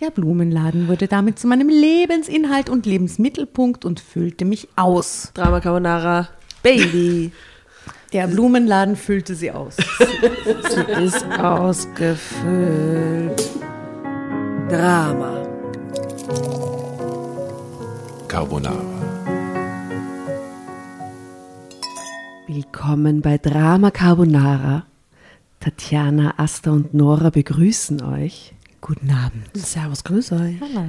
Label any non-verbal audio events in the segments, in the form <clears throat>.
Der Blumenladen wurde damit zu meinem Lebensinhalt und Lebensmittelpunkt und füllte mich aus. Drama Carbonara, Baby. <laughs> Der Blumenladen füllte sie aus. <laughs> Sie ist ausgefüllt. Drama. Carbonara. Willkommen bei Drama Carbonara. Tatjana, Asta und Nora begrüßen euch. Guten Abend. Servus, grüß euch. Hallo.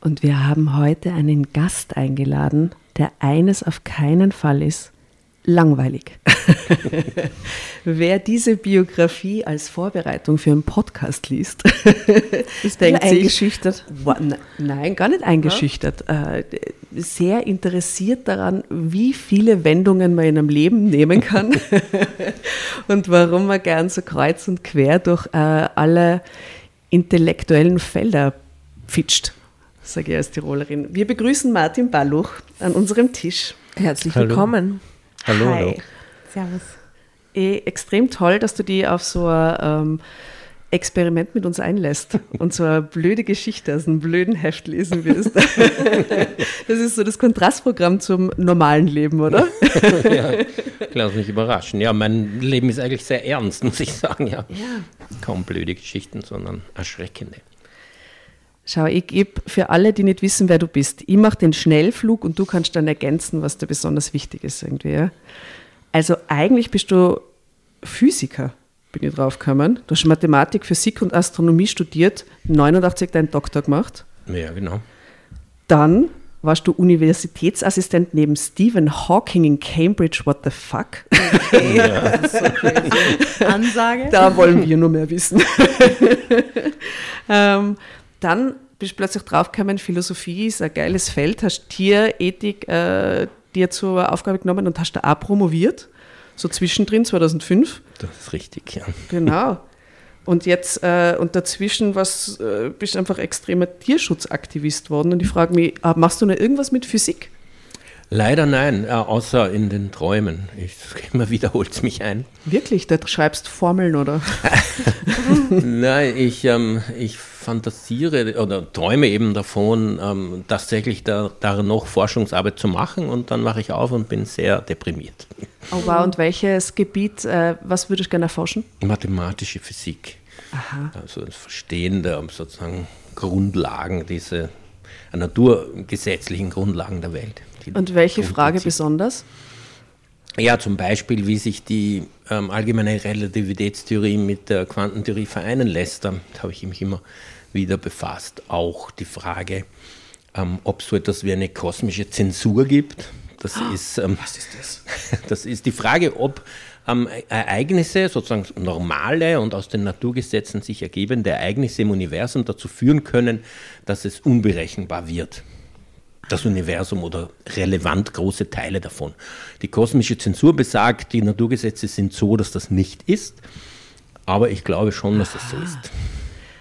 Und wir haben heute einen Gast eingeladen, der eines auf keinen Fall ist, langweilig. <laughs> Wer diese Biografie als Vorbereitung für einen Podcast liest, <laughs> Ist denkt sich, eingeschüchtert. Ne- Nein, gar nicht eingeschüchtert. Äh, Sehr interessiert daran, wie viele Wendungen man in einem Leben nehmen kann <laughs> und warum man gern so kreuz und quer durch äh, alle intellektuellen Felder fitscht, sage ich als Tirolerin. Wir begrüßen Martin Balluch an unserem Tisch. Herzlich Hallo. willkommen. Hallo, Hi. hallo. Servus. Eh, extrem toll, dass du die auf so ein ähm, Experiment mit uns einlässt und so eine blöde Geschichte aus einem blöden Heft lesen wirst. <laughs> Das ist so das Kontrastprogramm zum normalen Leben, oder? <laughs> ja, lass mich überraschen. Ja, mein Leben ist eigentlich sehr ernst, muss ich sagen. Ja. Kaum blöde Geschichten, sondern erschreckende. Schau, ich gebe für alle, die nicht wissen, wer du bist, ich mache den Schnellflug und du kannst dann ergänzen, was dir besonders wichtig ist irgendwie. Ja? Also eigentlich bist du Physiker, bin ich drauf gekommen. Du hast Mathematik, Physik und Astronomie studiert, 89 deinen Doktor gemacht. Ja, genau. Dann warst du Universitätsassistent neben Stephen Hawking in Cambridge. What the fuck? Ansage. Da wollen wir nur mehr wissen. <laughs> ähm, dann bist du plötzlich draufgekommen, Philosophie ist ein geiles Feld, hast Tierethik äh, dir zur Aufgabe genommen und hast da auch promoviert, so zwischendrin 2005. Das ist richtig, ja. Genau. Und jetzt, äh, und dazwischen was, äh, bist du einfach extremer Tierschutzaktivist worden. Und ich frage mich, äh, machst du noch irgendwas mit Physik? Leider nein, äh, außer in den Träumen. Ich, <laughs> immer wiederholt es mich ein. Wirklich? Da schreibst Formeln oder? <laughs> Nein, ich, ähm, ich fantasiere oder träume eben davon, ähm, tatsächlich da, darin noch Forschungsarbeit zu machen und dann mache ich auf und bin sehr deprimiert. Oh wow, und welches Gebiet, äh, was würdest du gerne erforschen? Mathematische Physik. Aha. Also das Verstehen der sozusagen Grundlagen, diese naturgesetzlichen Grundlagen der Welt. die Und welche Frage besonders? Ja, zum Beispiel, wie sich die ähm, allgemeine Relativitätstheorie mit der Quantentheorie vereinen lässt. Damit habe ich mich immer wieder befasst. Auch die Frage, ähm, ob es so etwas wie eine kosmische Zensur gibt. Das ist, ähm, Was ist das? <laughs> Das ist die Frage, ob ähm, Ereignisse, sozusagen normale und aus den Naturgesetzen sich ergebende Ereignisse im Universum dazu führen können, dass es unberechenbar wird das Universum oder relevant große Teile davon. Die kosmische Zensur besagt, die Naturgesetze sind so, dass das nicht ist, aber ich glaube schon, dass das so ist.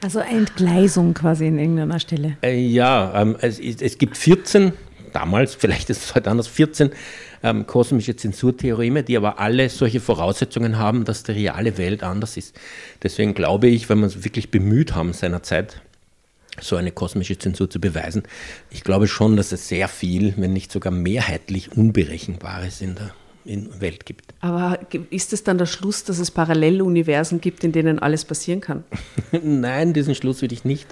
Also Entgleisung quasi in irgendeiner Stelle. Äh, ja, ähm, es, es gibt 14, damals, vielleicht ist es heute anders, 14 ähm, kosmische Zensurtheoreme, die aber alle solche Voraussetzungen haben, dass die reale Welt anders ist. Deswegen glaube ich, wenn wir uns wirklich bemüht haben seinerzeit, so eine kosmische Zensur zu beweisen, ich glaube schon, dass es sehr viel, wenn nicht sogar mehrheitlich Unberechenbares in der in Welt gibt. Aber ist es dann der Schluss, dass es Paralleluniversen gibt, in denen alles passieren kann? <laughs> Nein, diesen Schluss würde ich nicht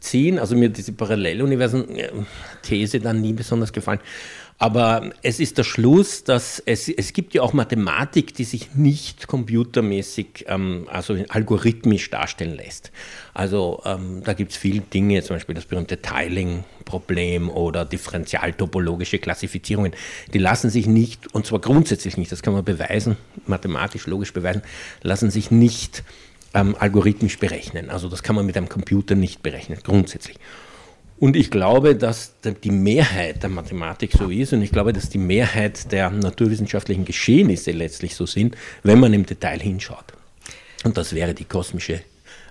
ziehen. Also mir diese Paralleluniversen-These dann nie besonders gefallen. Aber es ist der Schluss, dass es, es gibt ja auch Mathematik, die sich nicht computermäßig, ähm, also algorithmisch darstellen lässt. Also ähm, da gibt es viele Dinge, zum Beispiel das berühmte Tiling-Problem oder differentialtopologische Klassifizierungen, die lassen sich nicht, und zwar grundsätzlich nicht, das kann man beweisen, mathematisch, logisch beweisen, lassen sich nicht ähm, algorithmisch berechnen. Also das kann man mit einem Computer nicht berechnen, grundsätzlich. Und ich glaube, dass die Mehrheit der Mathematik so ist und ich glaube, dass die Mehrheit der naturwissenschaftlichen Geschehnisse letztlich so sind, wenn man im Detail hinschaut. Und das wäre die kosmische,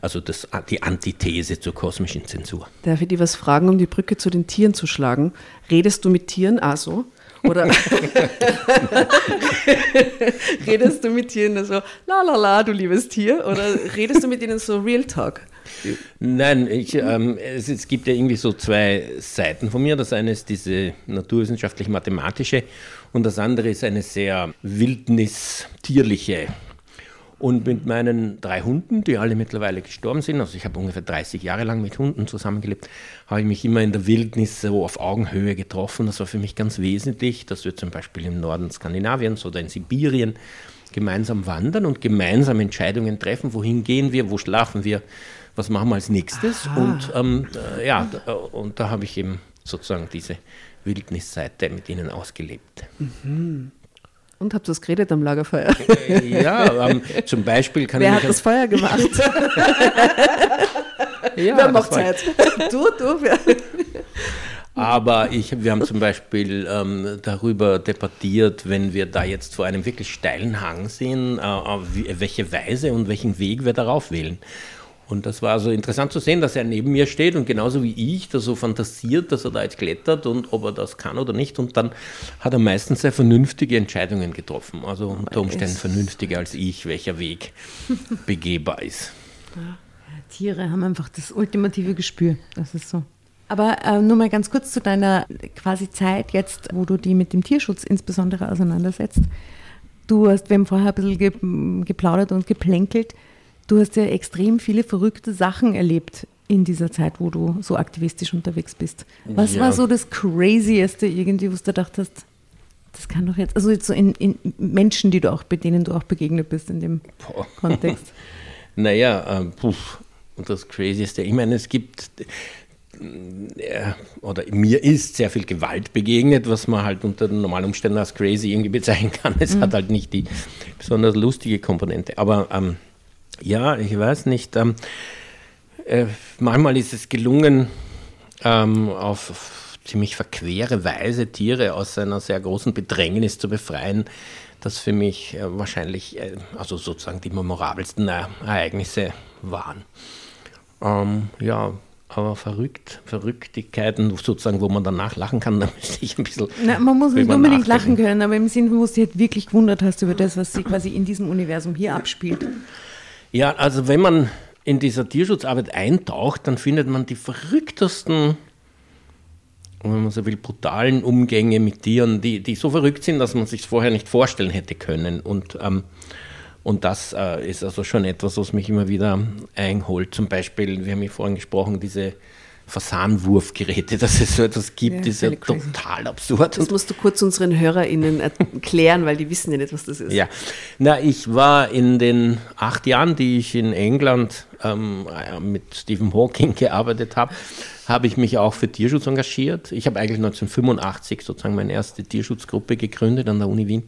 also das, die Antithese zur kosmischen Zensur. Darf ich dir was fragen, um die Brücke zu den Tieren zu schlagen? Redest du mit Tieren also? Oder <laughs> redest du mit Tieren so, la la la, du liebes Tier? Oder redest du mit ihnen so Real Talk? Nein, ich, ähm, es, es, gibt ja irgendwie so zwei Seiten von mir. Das eine ist diese naturwissenschaftlich-mathematische und das andere ist eine sehr wildnistierliche. Und mit meinen drei Hunden, die alle mittlerweile gestorben sind, also ich habe ungefähr 30 Jahre lang mit Hunden zusammengelebt, habe ich mich immer in der Wildnis so auf Augenhöhe getroffen. Das war für mich ganz wesentlich, dass wir zum Beispiel im Norden Skandinaviens oder in Sibirien gemeinsam wandern und gemeinsam Entscheidungen treffen, wohin gehen wir, wo schlafen wir, was machen wir als nächstes. Und ähm, äh, ja, da, und da habe ich eben sozusagen diese Wildnisseite mit ihnen ausgelebt. Mhm. Und habt ihr das geredet am Lagerfeuer? Ja, ähm, zum Beispiel kann Wer ich. Wer hat das Feuer gemacht? <laughs> ja, Wer macht Zeit? <laughs> Du, du. Wer? Aber ich, wir haben zum Beispiel ähm, darüber debattiert, wenn wir da jetzt vor einem wirklich steilen Hang sind, äh, wie, welche Weise und welchen Weg wir darauf wählen. Und das war so interessant zu sehen, dass er neben mir steht und genauso wie ich da so fantasiert, dass er da jetzt klettert und ob er das kann oder nicht. Und dann hat er meistens sehr vernünftige Entscheidungen getroffen. Also unter Umständen vernünftiger als ich, welcher Weg <laughs> begehbar ist. Ja, Tiere haben einfach das ultimative Gespür. Das ist so. Aber äh, nur mal ganz kurz zu deiner quasi Zeit jetzt, wo du die mit dem Tierschutz insbesondere auseinandersetzt. Du hast, wir haben vorher ein bisschen ge geplaudert und geplänkelt. Du hast ja extrem viele verrückte Sachen erlebt in dieser Zeit, wo du so aktivistisch unterwegs bist. Was ja. war so das Crazieste irgendwie, wo du gedacht hast, das kann doch jetzt, also jetzt so in, in Menschen, die du auch, bei denen du auch begegnet bist in dem Boah. Kontext. <laughs> naja, ähm, puff, und das Crazieste, ich meine, es gibt, äh, oder mir ist sehr viel Gewalt begegnet, was man halt unter normalen Umständen als crazy irgendwie bezeichnen kann. <laughs> Es mhm. hat halt nicht die besonders lustige Komponente. Aber ähm, ja, ich weiß nicht. Ähm, äh, manchmal ist es gelungen, ähm, auf ziemlich verquere Weise Tiere aus einer sehr großen Bedrängnis zu befreien, das für mich äh, wahrscheinlich, äh, also sozusagen die memorabelsten Ereignisse waren. Ähm, ja, aber verrückt, Verrücktigkeiten, sozusagen, wo man danach lachen kann, <laughs> da müsste ich ein bisschen. Na, man muss nicht unbedingt lachen können, aber im Sinn, wo du dich halt wirklich gewundert hast über das, was sich quasi in diesem Universum hier abspielt. Ja, also wenn man in dieser Tierschutzarbeit eintaucht, dann findet man die verrücktesten, wenn man so will, brutalen Umgänge mit Tieren, die, die so verrückt sind, dass man sich vorher nicht vorstellen hätte können. Und, ähm, und das äh, ist also schon etwas, was mich immer wieder einholt. Zum Beispiel, wir haben ja vorhin gesprochen, diese Fasanwurfgeräte, <laughs> dass es so etwas gibt, ja, ist ja crazy. total absurd. Das musst du kurz unseren HörerInnen <laughs> erklären, weil die wissen ja nicht, was das ist. Ja, na, ich war in den acht Jahren, die ich in England ähm, mit Stephen Hawking <laughs> gearbeitet habe, habe ich mich auch für Tierschutz engagiert. Ich habe eigentlich 1985 sozusagen meine erste Tierschutzgruppe gegründet an der Uni Wien.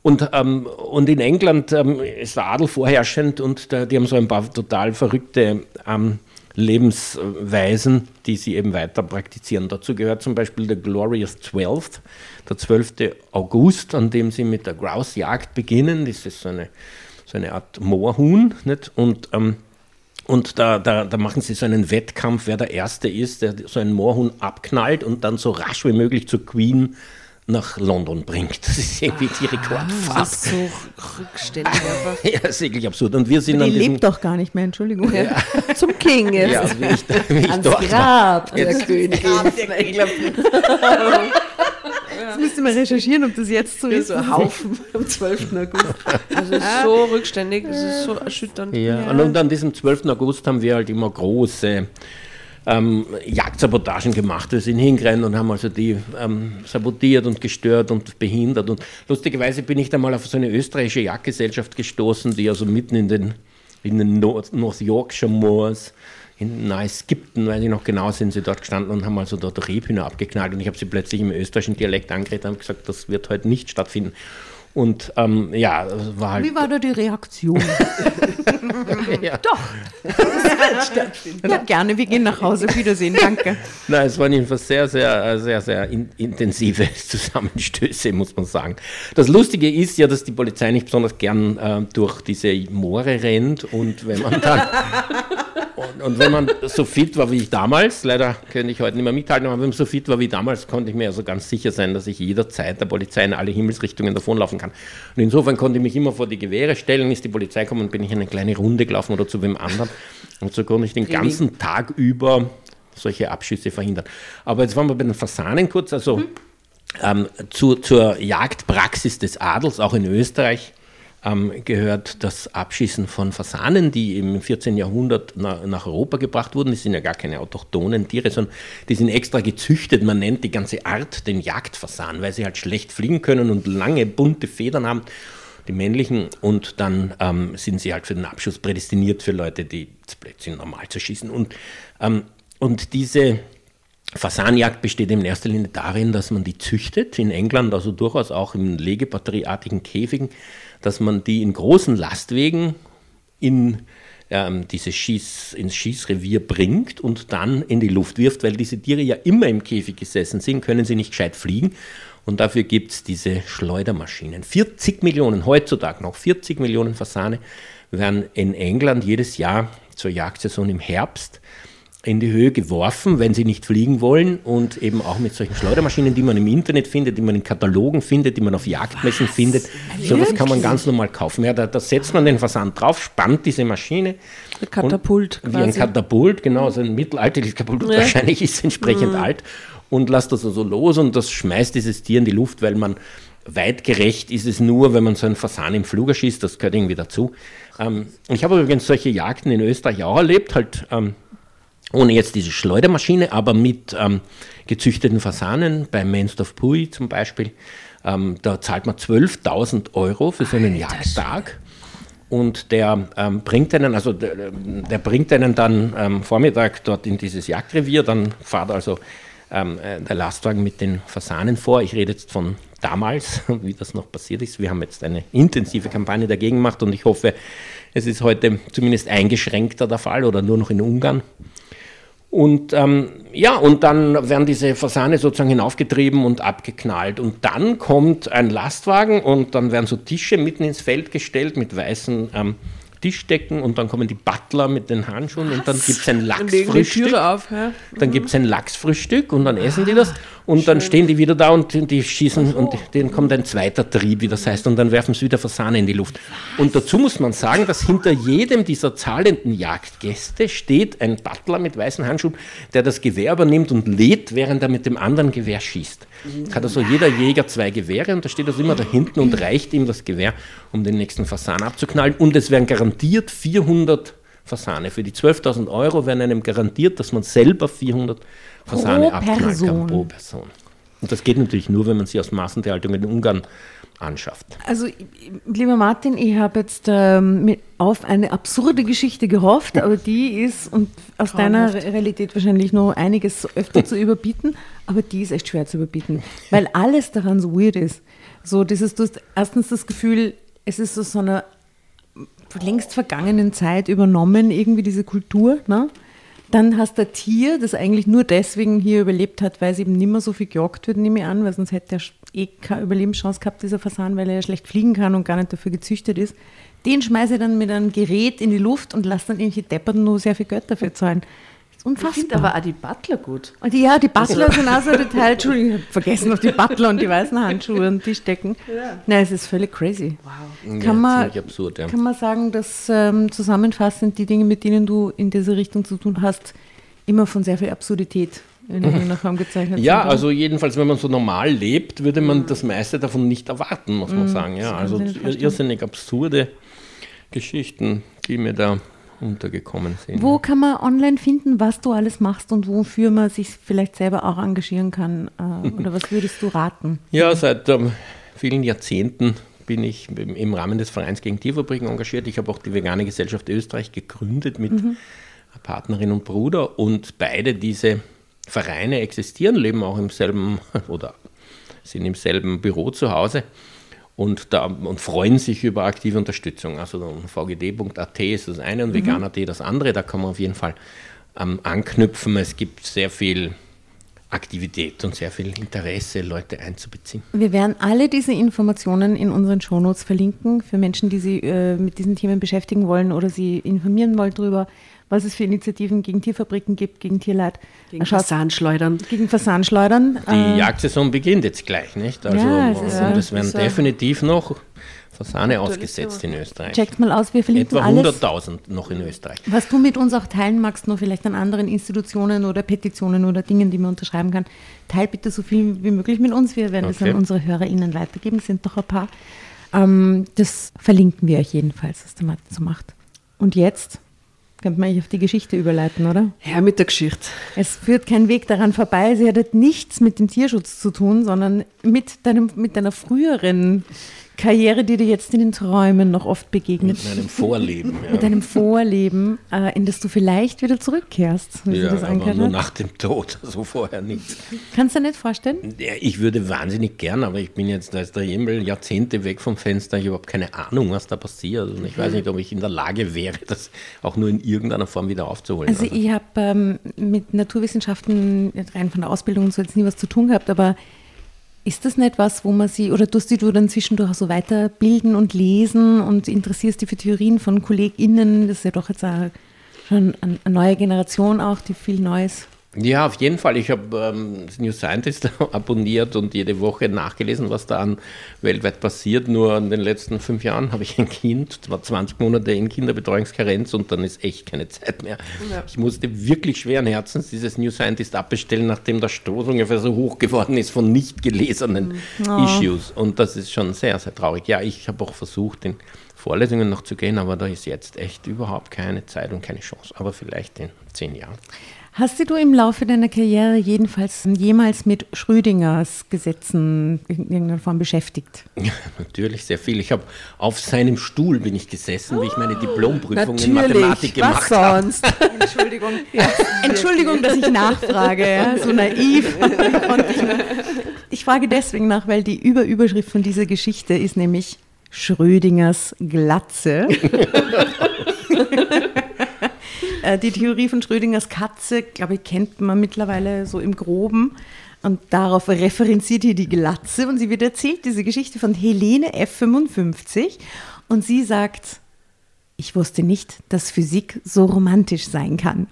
Und, ähm, und in England ähm, ist der Adel vorherrschend und da, die haben so ein paar total verrückte ähm, Lebensweisen, die sie eben weiter praktizieren. Dazu gehört zum Beispiel der Glorious 12th, der 12. August, an dem sie mit der Grouse-Jagd beginnen. Das ist so eine, so eine Art Moorhuhn. Nicht? Und, ähm, und da, da, da machen sie so einen Wettkampf, wer der Erste ist, der so einen Moorhuhn abknallt und dann so rasch wie möglich zur Queen nach London bringt. Das ist irgendwie die Rekordfahrt. Das ist so rückständig einfach. <laughs> ja, das ist wirklich absurd. Und wir sind die lebt doch gar nicht mehr, Entschuldigung. Ja. <laughs> Zum King jetzt. Ja, wie ich, wie ich Ans dort Grab war. der Königin. <laughs> Das müsste man recherchieren, ob das jetzt so ist. So ein Haufen am 12. August. Es ist so rückständig, es ist so erschütternd. Ja, ja. Und an diesem 12. August haben wir halt immer große ähm, Jagdsabotagen gemacht. Wir sind hingerannt und haben also die ähm, sabotiert und gestört und behindert. Und lustigerweise bin ich da mal auf so eine österreichische Jagdgesellschaft gestoßen, die also mitten in den, in den North, Yorkshire Moors in nahe Skipton, weiß ich noch genau, sind sie dort gestanden und haben also dort Rebhühner abgeknallt und ich habe sie plötzlich im österreichischen Dialekt angeredet und gesagt, das wird heute nicht stattfinden. Und ähm, ja, war halt. Wie war da die Reaktion? <laughs> ja. Doch. ja, gerne. Wir gehen nach Hause. Wiedersehen. Danke. Nein, es waren jedenfalls sehr, sehr, sehr, sehr in, intensive <laughs> Zusammenstöße, muss man sagen. Das Lustige ist ja, dass die Polizei nicht besonders gern äh, durch diese Moore rennt und wenn man dann <laughs> Und, und, wenn man <laughs> so fit war wie ich damals, leider könnte ich heute nicht mehr mithalten, aber wenn man so fit war wie damals, konnte ich mir also ganz sicher sein, dass ich jederzeit der Polizei in alle Himmelsrichtungen davonlaufen kann. Und insofern konnte ich mich immer vor die Gewehre stellen, ist die Polizei gekommen und bin ich eine kleine Runde gelaufen oder zu wem anderen. Und so konnte ich den ganzen Tag über solche Abschüsse verhindern. Aber jetzt waren wir bei den Fasanen kurz, also hm. ähm, zu, zur Jagdpraxis des Adels, auch in Österreich ähm, gehört das Abschießen von Fasanen, die im 14. Jahrhundert na, nach Europa gebracht wurden. Die sind ja gar keine autochthonen Tiere, sondern die sind extra gezüchtet. Man nennt die ganze Art den Jagdfasan, weil sie halt schlecht fliegen können und lange bunte Federn haben die männlichen, und dann ähm, sind sie halt für den Abschuss prädestiniert für Leute, die plötzlich normal zu schießen. Und, ähm, und diese Fasanjagd besteht in erster Linie darin, dass man die züchtet, in England also durchaus auch in legebatterieartigen Käfigen, dass man die in großen Lastwegen in ähm, dieses Schieß, ins Schießrevier bringt und dann in die Luft wirft, weil diese Tiere ja immer im Käfig gesessen sind, können sie nicht gescheit fliegen. Und dafür gibt es diese Schleudermaschinen. 40 Millionen, heutzutage noch 40 Millionen Fasane werden in England jedes Jahr zur Jagdsaison im Herbst in die Höhe geworfen, wenn sie nicht fliegen wollen und eben auch mit solchen Schleudermaschinen, die man im Internet findet, die man in Katalogen findet, die man auf Jagdmessen Was? findet. So was kann man ganz normal kaufen. Ja, da, da, setzt man den Versand drauf, spannt diese Maschine. Ein Katapult quasi. Wie ein Katapult, genau, so ein mittelalterliches Katapult, ja. wahrscheinlich ist es entsprechend mhm. alt und lässt das also los und das schmeißt dieses Tier in die Luft, weil man weitgerecht ist es nur, wenn man so einen Fasan im Flug erschießt, das gehört irgendwie dazu. Ähm, ich habe übrigens solche Jagden in Österreich auch erlebt, halt ähm, ohne jetzt diese Schleudermaschine, aber mit ähm, gezüchteten Fasanen, beim Mensdorf Pui zum Beispiel. Ähm, da zahlt man 12.000 Euro für so einen Jagdtag. Und der ähm, bringt einen, also der, der bringt einen dann ähm, Vormittag dort in dieses Jagdrevier, dann fahrt also ähm, äh, der Lastwagen mit den Fasanen vor. Ich rede jetzt von damals, <laughs> wie das noch passiert ist. Wir haben jetzt eine intensive Kampagne dagegen gemacht und ich hoffe, es ist heute zumindest eingeschränkter der Fall oder nur noch in Ungarn. Und ähm, ja, und dann werden diese Fasane sozusagen hinaufgetrieben und abgeknallt. Und dann kommt ein Lastwagen und dann werden so Tische mitten ins Feld gestellt mit weißen ähm, Tischdecken und dann kommen die Butler mit den Handschuhen Was? und dann gibt es ein Lachsfrühstück. Auf, ja? Dann mhm. gibt es ein Lachsfrühstück und dann essen die das und Schön. dann stehen die wieder da und die schießen so. und denen kommt ein zweiter Trieb, wie das heißt, und dann werfen sie wieder Fasane in die Luft. Und dazu muss man sagen, dass hinter jedem dieser zahlenden Jagdgäste steht ein Butler mit weißen Handschuhen, der das Gewehr übernimmt und lädt, während er mit dem anderen Gewehr schießt. Hat also jeder Jäger zwei Gewehre und da steht also immer da hinten und reicht ihm das Gewehr, um den nächsten Fasan abzuknallen. Und es werden garantiert 400 Fasane. Für die 12.000 Euro werden einem garantiert, dass man selber 400 Fasane pro Person. kann pro Person. Und das geht natürlich nur, wenn man sie aus Massentierhaltung in Ungarn anschafft. Also, lieber Martin, ich habe jetzt ähm, auf eine absurde Geschichte gehofft, aber die ist und aus deiner Realität wahrscheinlich noch einiges öfter zu überbieten, aber die ist echt schwer zu überbieten, weil alles daran so weird ist. So, dieses, du hast erstens das Gefühl, es ist so, so eine längst vergangenen Zeit übernommen, irgendwie diese Kultur. Ne? Dann hast du ein Tier, das eigentlich nur deswegen hier überlebt hat, weil es eben nicht mehr so viel gejagt wird, nehme ich an, weil sonst hätte er eh keine Überlebenschance gehabt, dieser Fasan, weil er ja schlecht fliegen kann und gar nicht dafür gezüchtet ist. Den schmeiße ich dann mit einem Gerät in die Luft und lasse dann irgendwelche Depperten nur sehr viel Geld dafür zahlen. Unfassbar. Ich finde aber auch die Butler gut. Und ja, die Butler also. <laughs> sind auch so ein Detail. Entschuldigung, ich habe vergessen noch die Butler und die weißen Handschuhe und die stecken. Ja. Nein, es ist völlig crazy. Wow. Kann, ja, man, absurd, ja. kann man sagen, dass ähm, zusammenfassend die Dinge, mit denen du in diese Richtung zu tun hast, immer von sehr viel Absurdität in irgendeiner Form gezeichnet Ja, sind, also jedenfalls, wenn man so normal lebt, würde man das meiste davon nicht erwarten, muss man mm, sagen. Ja, also irrsinnig absurde Geschichten, die mir da untergekommen sind. Wo kann man online finden, was du alles machst und wofür man sich vielleicht selber auch engagieren kann? Äh, <laughs> oder was würdest du raten? Ja, seit ähm, vielen Jahrzehnten bin ich im Rahmen des Vereins gegen Tierfabriken engagiert. Ich habe auch die Vegane Gesellschaft Österreich gegründet mit mhm. Partnerin und Bruder und beide diese Vereine existieren, leben auch im selben <laughs> oder sind im selben Büro zu Hause und, da, und freuen sich über aktive Unterstützung. Also vgd.at ist das eine und mhm. vegan.at das andere. Da kann man auf jeden Fall ähm, anknüpfen. Es gibt sehr viel Aktivität und sehr viel Interesse, Leute einzubeziehen. Wir werden alle diese Informationen in unseren Shownotes verlinken für Menschen, die sich äh, mit diesen Themen beschäftigen wollen oder sie informieren wollen darüber was es für Initiativen gegen Tierfabriken gibt, gegen Tierleid. Gegen Fasanschleudern. Gegen Fasanschleudern. Die äh, Jagdsaison beginnt jetzt gleich, nicht? Also ja, es, ist, und es werden definitiv noch Fasane ausgesetzt in Österreich. Checkt mal aus, wir verlinken Etwa 100.000 noch in Österreich. Was du mit uns auch teilen magst, nur vielleicht an anderen Institutionen oder Petitionen oder Dingen, die man unterschreiben kann, teil bitte so viel wie möglich mit uns. Wir werden okay. das an unsere HörerInnen weitergeben, es sind doch ein paar. Ähm, das verlinken wir euch jedenfalls, was der Martin so macht. Und jetzt könnte man eigentlich auf die Geschichte überleiten, oder? Ja, mit der Geschichte. Es führt kein Weg daran vorbei. Sie hat nichts mit dem Tierschutz zu tun, sondern mit, deinem, mit deiner früheren Karriere, die dir jetzt in den Träumen noch oft begegnet. Mit einem Vorleben. Ja. Mit einem Vorleben, äh, in das du vielleicht wieder zurückkehrst. Wie ja, das aber nur nach dem Tod, <laughs> so vorher nicht. Kannst du dir nicht vorstellen? Ja, ich würde wahnsinnig gern, aber ich bin jetzt, da ist der Himmel Jahrzehnte weg vom Fenster. Ich habe überhaupt keine Ahnung, was da passiert. Und ich weiß nicht, ob ich in der Lage wäre, <laughs> das auch nur in irgendeiner Form wieder aufzuholen. Also, also. ich habe ähm, mit Naturwissenschaften rein von der Ausbildung so jetzt nie was zu tun gehabt, aber ist das nicht was, wo man sie, oder tust du dann zwischendurch so weiterbilden und lesen und interessierst dich für Theorien von KollegInnen? Das ist ja doch jetzt auch schon eine neue Generation auch, die viel Neues ja, auf jeden Fall. Ich habe ähm, New Scientist <laughs> abonniert und jede Woche nachgelesen, was da an weltweit passiert. Nur in den letzten fünf Jahren habe ich ein Kind, war 20 Monate in Kinderbetreuungskarenz und dann ist echt keine Zeit mehr. Ja. Ich musste wirklich schweren Herzens dieses New Scientist abbestellen, nachdem der Stoß ungefähr so hoch geworden ist von nicht gelesenen oh. Issues. Und das ist schon sehr, sehr traurig. Ja, ich habe auch versucht, in Vorlesungen noch zu gehen, aber da ist jetzt echt überhaupt keine Zeit und keine Chance. Aber vielleicht in zehn Jahren. Hast du im Laufe deiner Karriere jedenfalls jemals mit Schrödingers Gesetzen in irgendeiner Form beschäftigt? Ja, natürlich sehr viel. Ich habe auf seinem Stuhl bin ich gesessen, wie ich meine Diplomprüfung natürlich. in Mathematik gemacht habe. sonst? <laughs> Entschuldigung. Ja. Entschuldigung, dass ich nachfrage, ja, so naiv. Ich frage deswegen nach, weil die Überüberschrift von dieser Geschichte ist nämlich Schrödingers Glatze. <laughs> Äh, die Theorie von Schrödingers Katze, glaube ich, kennt man mittlerweile so im Groben. Und darauf referenziert hier die Glatze und sie wird erzählt, diese Geschichte von Helene F55. Und sie sagt, ich wusste nicht, dass Physik so romantisch sein kann.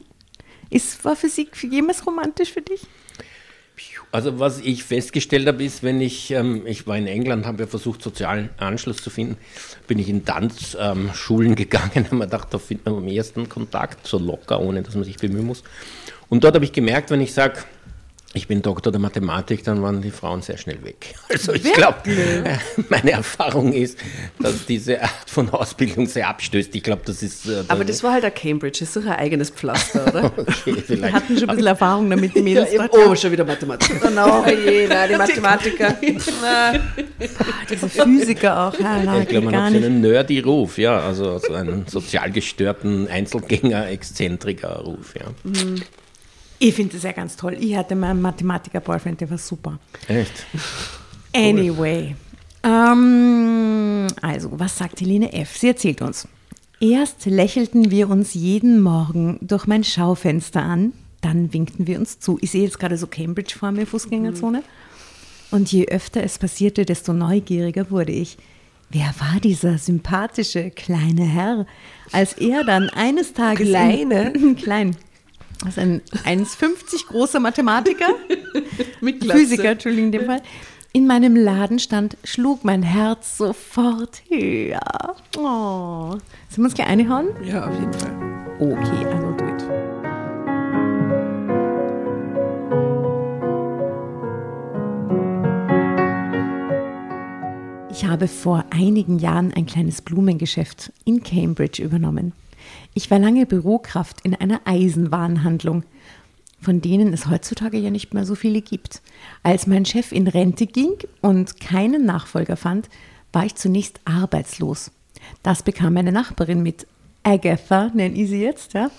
Ist, war Physik jemals romantisch für dich? Also was ich festgestellt habe, ist, wenn ich, ähm, ich war in England, habe ja versucht, sozialen Anschluss zu finden, bin ich in Tanzschulen ähm, <laughs> gegangen, habe mir gedacht, da findet man am ersten Kontakt, so locker, ohne dass man sich bemühen muss. Und dort habe ich gemerkt, wenn ich sage, ich bin Doktor der Mathematik, dann waren die Frauen sehr schnell weg. <laughs> Also ich glaube, <laughs> meine Erfahrung ist, dass diese Art von Ausbildung sehr abstößt. Ich glaube, das ist... Äh, Aber das war halt ein Cambridge, das ist doch ein eigenes Pflaster, oder? <laughs> okay, vielleicht. Wir hatten schon ein bisschen Erfahrung damit, die Mädels. Ja, oh, schon wieder Mathematiker. Genau, oh je, nein, die Mathematiker. Diese Physiker auch. Ja, nein, ich glaube, man hat so einen Nerdy-Ruf, ja, also so einen sozial gestörten Einzelgänger, Exzentriker-Ruf, ja. Mhm. Ich finde das ja ganz toll. Ich hatte meinen Mathematiker-Boyfriend, der war super. Echt? Anyway. Ähm, also, was sagt Helene F.? Sie erzählt uns. Erst lächelten wir uns jeden Morgen durch mein Schaufenster an, dann winkten wir uns zu. Ich sehe jetzt gerade so Cambridge vor mir, Fußgängerzone. Mhm. Und je öfter es passierte, desto neugieriger wurde ich. Wer war dieser sympathische kleine Herr, als er dann eines Tages. Kleine? In, <laughs> klein. Das ist ein 1,50 großer Mathematiker, <laughs> Physiker, Entschuldigung, in dem Fall. In meinem Laden stand, schlug mein Herz sofort höher. Oh. Sollen wir uns gleich einhauen? Ja, auf jeden Fall. Okay, will do it. Ich habe vor einigen Jahren ein kleines Blumengeschäft in Cambridge übernommen. Ich war lange Bürokraft in einer Eisenwarenhandlung, von denen es heutzutage ja nicht mehr so viele gibt. Als mein Chef in Rente ging und keinen Nachfolger fand, war ich zunächst arbeitslos. Das bekam meine Nachbarin mit. Agatha, nenne ich sie jetzt, ja.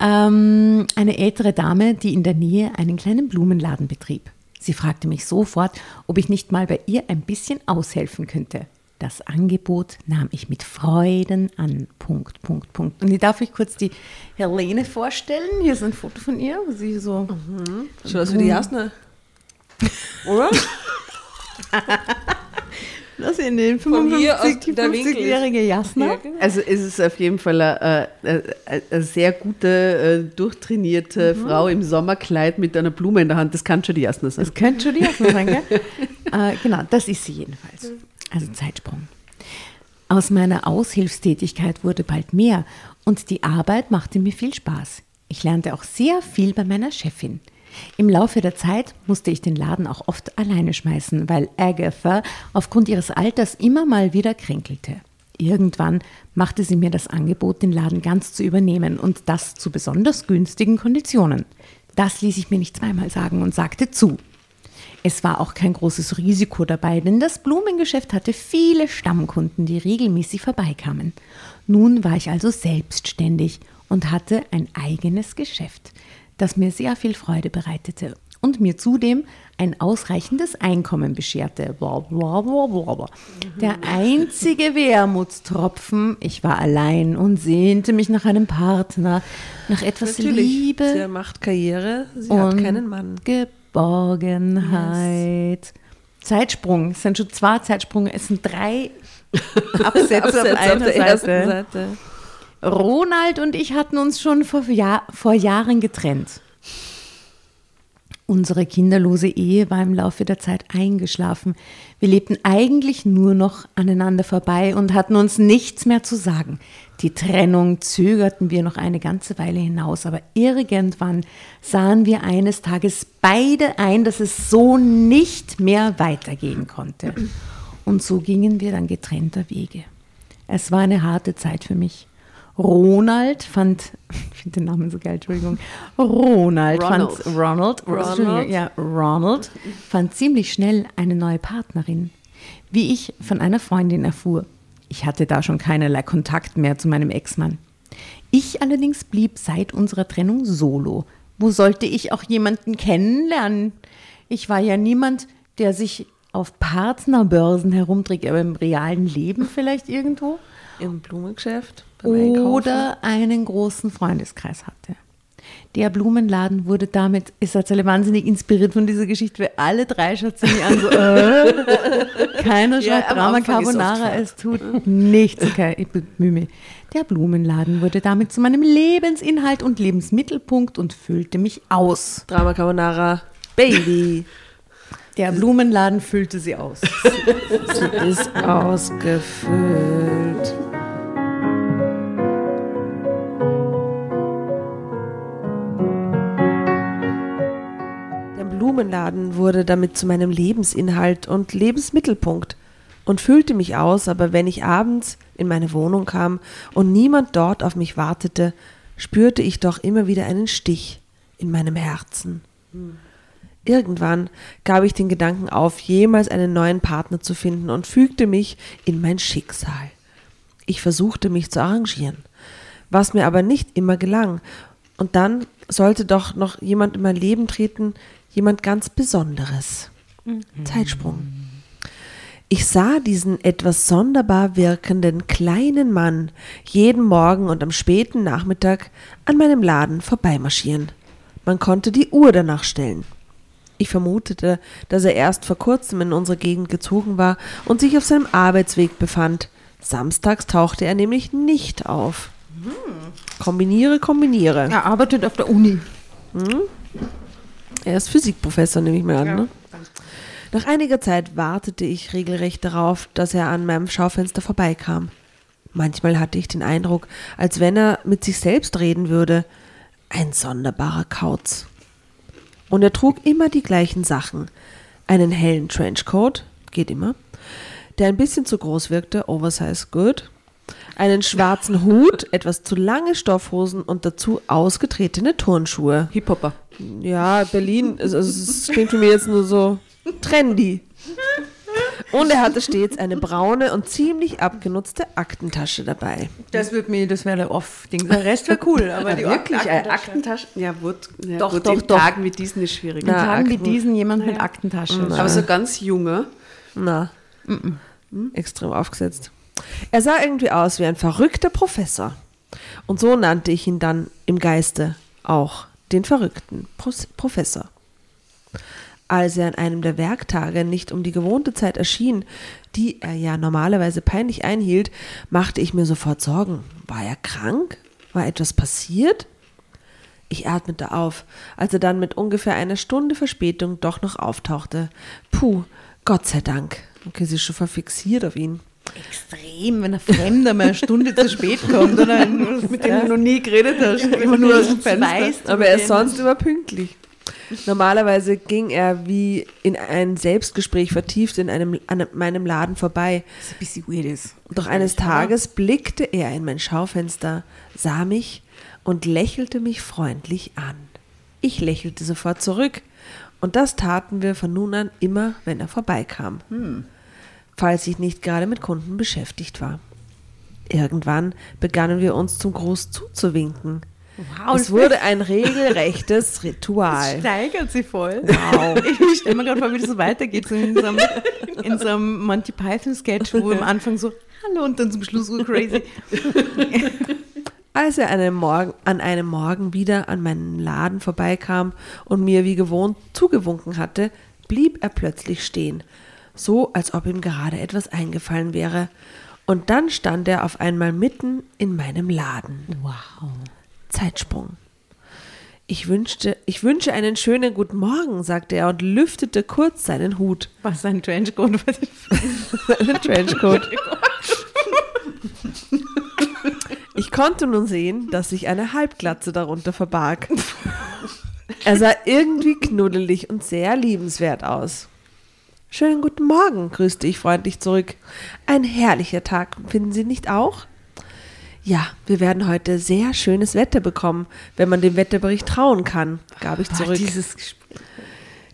Ähm, eine ältere Dame, die in der Nähe einen kleinen Blumenladen betrieb. Sie fragte mich sofort, ob ich nicht mal bei ihr ein bisschen aushelfen könnte. Das Angebot nahm ich mit Freuden an. Punkt, Punkt, Punkt. Und ich darf euch kurz die Helene vorstellen. Hier ist ein Foto von ihr, wo sie so. Mhm. Schon <laughs> aus wie die Jasne. Oder? Das in den 55, 50-jährige Jasna. Ja, genau. Also ist es auf jeden Fall eine, eine, eine sehr gute, äh, durchtrainierte mhm. Frau im Sommerkleid mit einer Blume in der Hand. Das kann schon die Jasna sein. Das könnte schon die Jasna sein, gell? <laughs> äh, genau, das ist sie jedenfalls. Also Zeitsprung. Aus meiner Aushilfstätigkeit wurde bald mehr und die Arbeit machte mir viel Spaß. Ich lernte auch sehr viel bei meiner Chefin. Im Laufe der Zeit musste ich den Laden auch oft alleine schmeißen, weil Agatha aufgrund ihres Alters immer mal wieder kränkelte. Irgendwann machte sie mir das Angebot, den Laden ganz zu übernehmen und das zu besonders günstigen Konditionen. Das ließ ich mir nicht zweimal sagen und sagte zu. Es war auch kein großes Risiko dabei, denn das Blumengeschäft hatte viele Stammkunden, die regelmäßig vorbeikamen. Nun war ich also selbstständig und hatte ein eigenes Geschäft das mir sehr viel Freude bereitete und mir zudem ein ausreichendes Einkommen bescherte. Der einzige Wermutstropfen, ich war allein und sehnte mich nach einem Partner, nach etwas Natürlich. Liebe. Sie macht Karriere, sie hat keinen Mann. Geborgenheit. Yes. Zeitsprung, es sind schon zwei Zeitsprünge, es sind drei <laughs> Absätze, Absätze auf einer auf Seite. Seite. Ronald und ich hatten uns schon vor, Jahr, vor Jahren getrennt. Unsere kinderlose Ehe war im Laufe der Zeit eingeschlafen. Wir lebten eigentlich nur noch aneinander vorbei und hatten uns nichts mehr zu sagen. Die Trennung zögerten wir noch eine ganze Weile hinaus, aber irgendwann sahen wir eines Tages beide ein, dass es so nicht mehr weitergehen konnte. Und so gingen wir dann getrennter Wege. Es war eine harte Zeit für mich. Ronald fand, <laughs> ich finde den Namen so geil, Entschuldigung. Ronald, Ronald. fand Ronald, Ronald. Ja, Ronald fand ziemlich schnell eine neue Partnerin. Wie ich von einer Freundin erfuhr. Ich hatte da schon keinerlei Kontakt mehr zu meinem Ex-Mann. Ich allerdings blieb seit unserer Trennung solo. Wo sollte ich auch jemanden kennenlernen? Ich war ja niemand, der sich auf Partnerbörsen herumträgt, aber im realen Leben vielleicht irgendwo. Im Blumengeschäft? oder einen großen Freundeskreis hatte. Der Blumenladen wurde damit, ist tatsächlich wahnsinnig inspiriert von dieser Geschichte, weil alle drei schauen mich an, so, äh, <laughs> keiner schaut ja, Drama Carbonara, es tut nichts. Okay, ich bemühe mich. Der Blumenladen wurde damit zu meinem Lebensinhalt und Lebensmittelpunkt und füllte mich aus. Drama Carbonara, Baby. Der Blumenladen füllte sie aus. <laughs> sie ist ausgefüllt. Blumenladen wurde damit zu meinem Lebensinhalt und Lebensmittelpunkt und füllte mich aus, aber wenn ich abends in meine Wohnung kam und niemand dort auf mich wartete, spürte ich doch immer wieder einen Stich in meinem Herzen. Irgendwann gab ich den Gedanken auf, jemals einen neuen Partner zu finden und fügte mich in mein Schicksal. Ich versuchte mich zu arrangieren, was mir aber nicht immer gelang. Und dann sollte doch noch jemand in mein Leben treten, jemand ganz Besonderes. Mhm. Zeitsprung. Ich sah diesen etwas sonderbar wirkenden kleinen Mann jeden Morgen und am späten Nachmittag an meinem Laden vorbeimarschieren. Man konnte die Uhr danach stellen. Ich vermutete, dass er erst vor kurzem in unsere Gegend gezogen war und sich auf seinem Arbeitsweg befand. Samstags tauchte er nämlich nicht auf. Hm. Kombiniere, kombiniere. Er arbeitet auf der Uni. Hm? Er ist Physikprofessor, nehme ich mal an. Ja. Ne? Nach einiger Zeit wartete ich regelrecht darauf, dass er an meinem Schaufenster vorbeikam. Manchmal hatte ich den Eindruck, als wenn er mit sich selbst reden würde. Ein sonderbarer Kauz. Und er trug immer die gleichen Sachen. Einen hellen Trenchcoat, geht immer, der ein bisschen zu groß wirkte, oversize good, einen schwarzen Hut, etwas zu lange Stoffhosen und dazu ausgetretene Turnschuhe. Hip-Hopper. Ja, Berlin, also es klingt für mich jetzt nur so trendy. Und er hatte stets eine braune und ziemlich abgenutzte Aktentasche dabei. Das wird mir, das wäre der Off-Ding. Der Rest wäre cool, <laughs> aber ja, die wirklich Aktentasche. Aktentasche. Ja, wird, ja, doch, gut, doch, in doch. Tagen wie diesen ist schwierig. In Tagen Akten. wie diesen jemand mit Aktentasche. Na. Aber so ganz junge. Na. Mm -mm. Extrem aufgesetzt. Er sah irgendwie aus wie ein verrückter Professor. Und so nannte ich ihn dann im Geiste auch den verrückten Pro Professor. Als er an einem der Werktage nicht um die gewohnte Zeit erschien, die er ja normalerweise peinlich einhielt, machte ich mir sofort Sorgen. War er krank? War etwas passiert? Ich atmete auf, als er dann mit ungefähr einer Stunde Verspätung doch noch auftauchte. Puh, Gott sei Dank. Okay, sie ist schon verfixiert auf ihn. Extrem, wenn ein Fremder mal eine Stunde zu spät kommt oder mit dem du noch nie geredet hast, immer nur aus dem Fenster. Aber er ist sonst immer pünktlich. Normalerweise ging er wie in ein Selbstgespräch vertieft in einem, an meinem Laden vorbei. Das ist ein bisschen weird ist. Doch eines Tages blickte er in mein Schaufenster, sah mich und lächelte mich freundlich an. Ich lächelte sofort zurück und das taten wir von nun an immer, wenn er vorbeikam. Hm. Falls ich nicht gerade mit Kunden beschäftigt war. Irgendwann begannen wir uns zum Gruß zuzuwinken. Wow, es wurde ein regelrechtes <laughs> Ritual. Das steigert sie voll. Wow. <laughs> Ich stelle mir gerade vor, wie das so weitergeht. So in, so einem, in so einem Monty Python-Sketch, wo am Anfang so Hallo und dann zum Schluss so crazy. Als er an Morgen, an einem Morgen wieder an meinen Laden vorbeikam und mir wie gewohnt zugewunken hatte, blieb er plötzlich stehen, so als ob ihm gerade etwas eingefallen wäre. Und dann stand er auf einmal mitten in meinem Laden. Wow. Zeitsprung. Ich wünschte, ich wünsche einen schönen guten Morgen, sagte er und lüftete kurz seinen Hut. Was ein Trenchcoat? <laughs> ein Trenchcoat. Ich konnte nun sehen, dass sich eine Halbglatze darunter verbarg. Er sah irgendwie knuddelig und sehr liebenswert aus. Schönen guten Morgen, grüßte ich freundlich zurück. Ein herrlicher Tag, finden Sie nicht auch? Ja, wir werden heute sehr schönes Wetter bekommen, wenn man dem Wetterbericht trauen kann, gab ich zurück.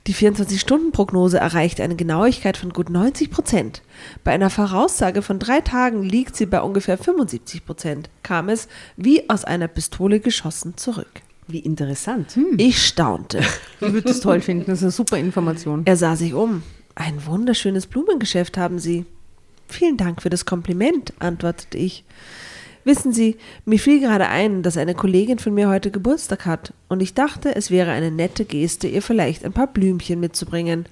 Die 24-Stunden-Prognose erreicht eine Genauigkeit von gut 90 Prozent. Bei einer Voraussage von drei Tagen liegt sie bei ungefähr 75 Prozent, kam es wie aus einer Pistole geschossen zurück. Wie interessant. Hm. Ich staunte. <laughs> Ich würde es toll finden, das ist eine super Information. Er sah sich um. Ein wunderschönes Blumengeschäft haben Sie. Vielen Dank für das Kompliment, antwortete ich. Wissen Sie, mir fiel gerade ein, dass eine Kollegin von mir heute Geburtstag hat, und ich dachte, es wäre eine nette Geste, ihr vielleicht ein paar Blümchen mitzubringen.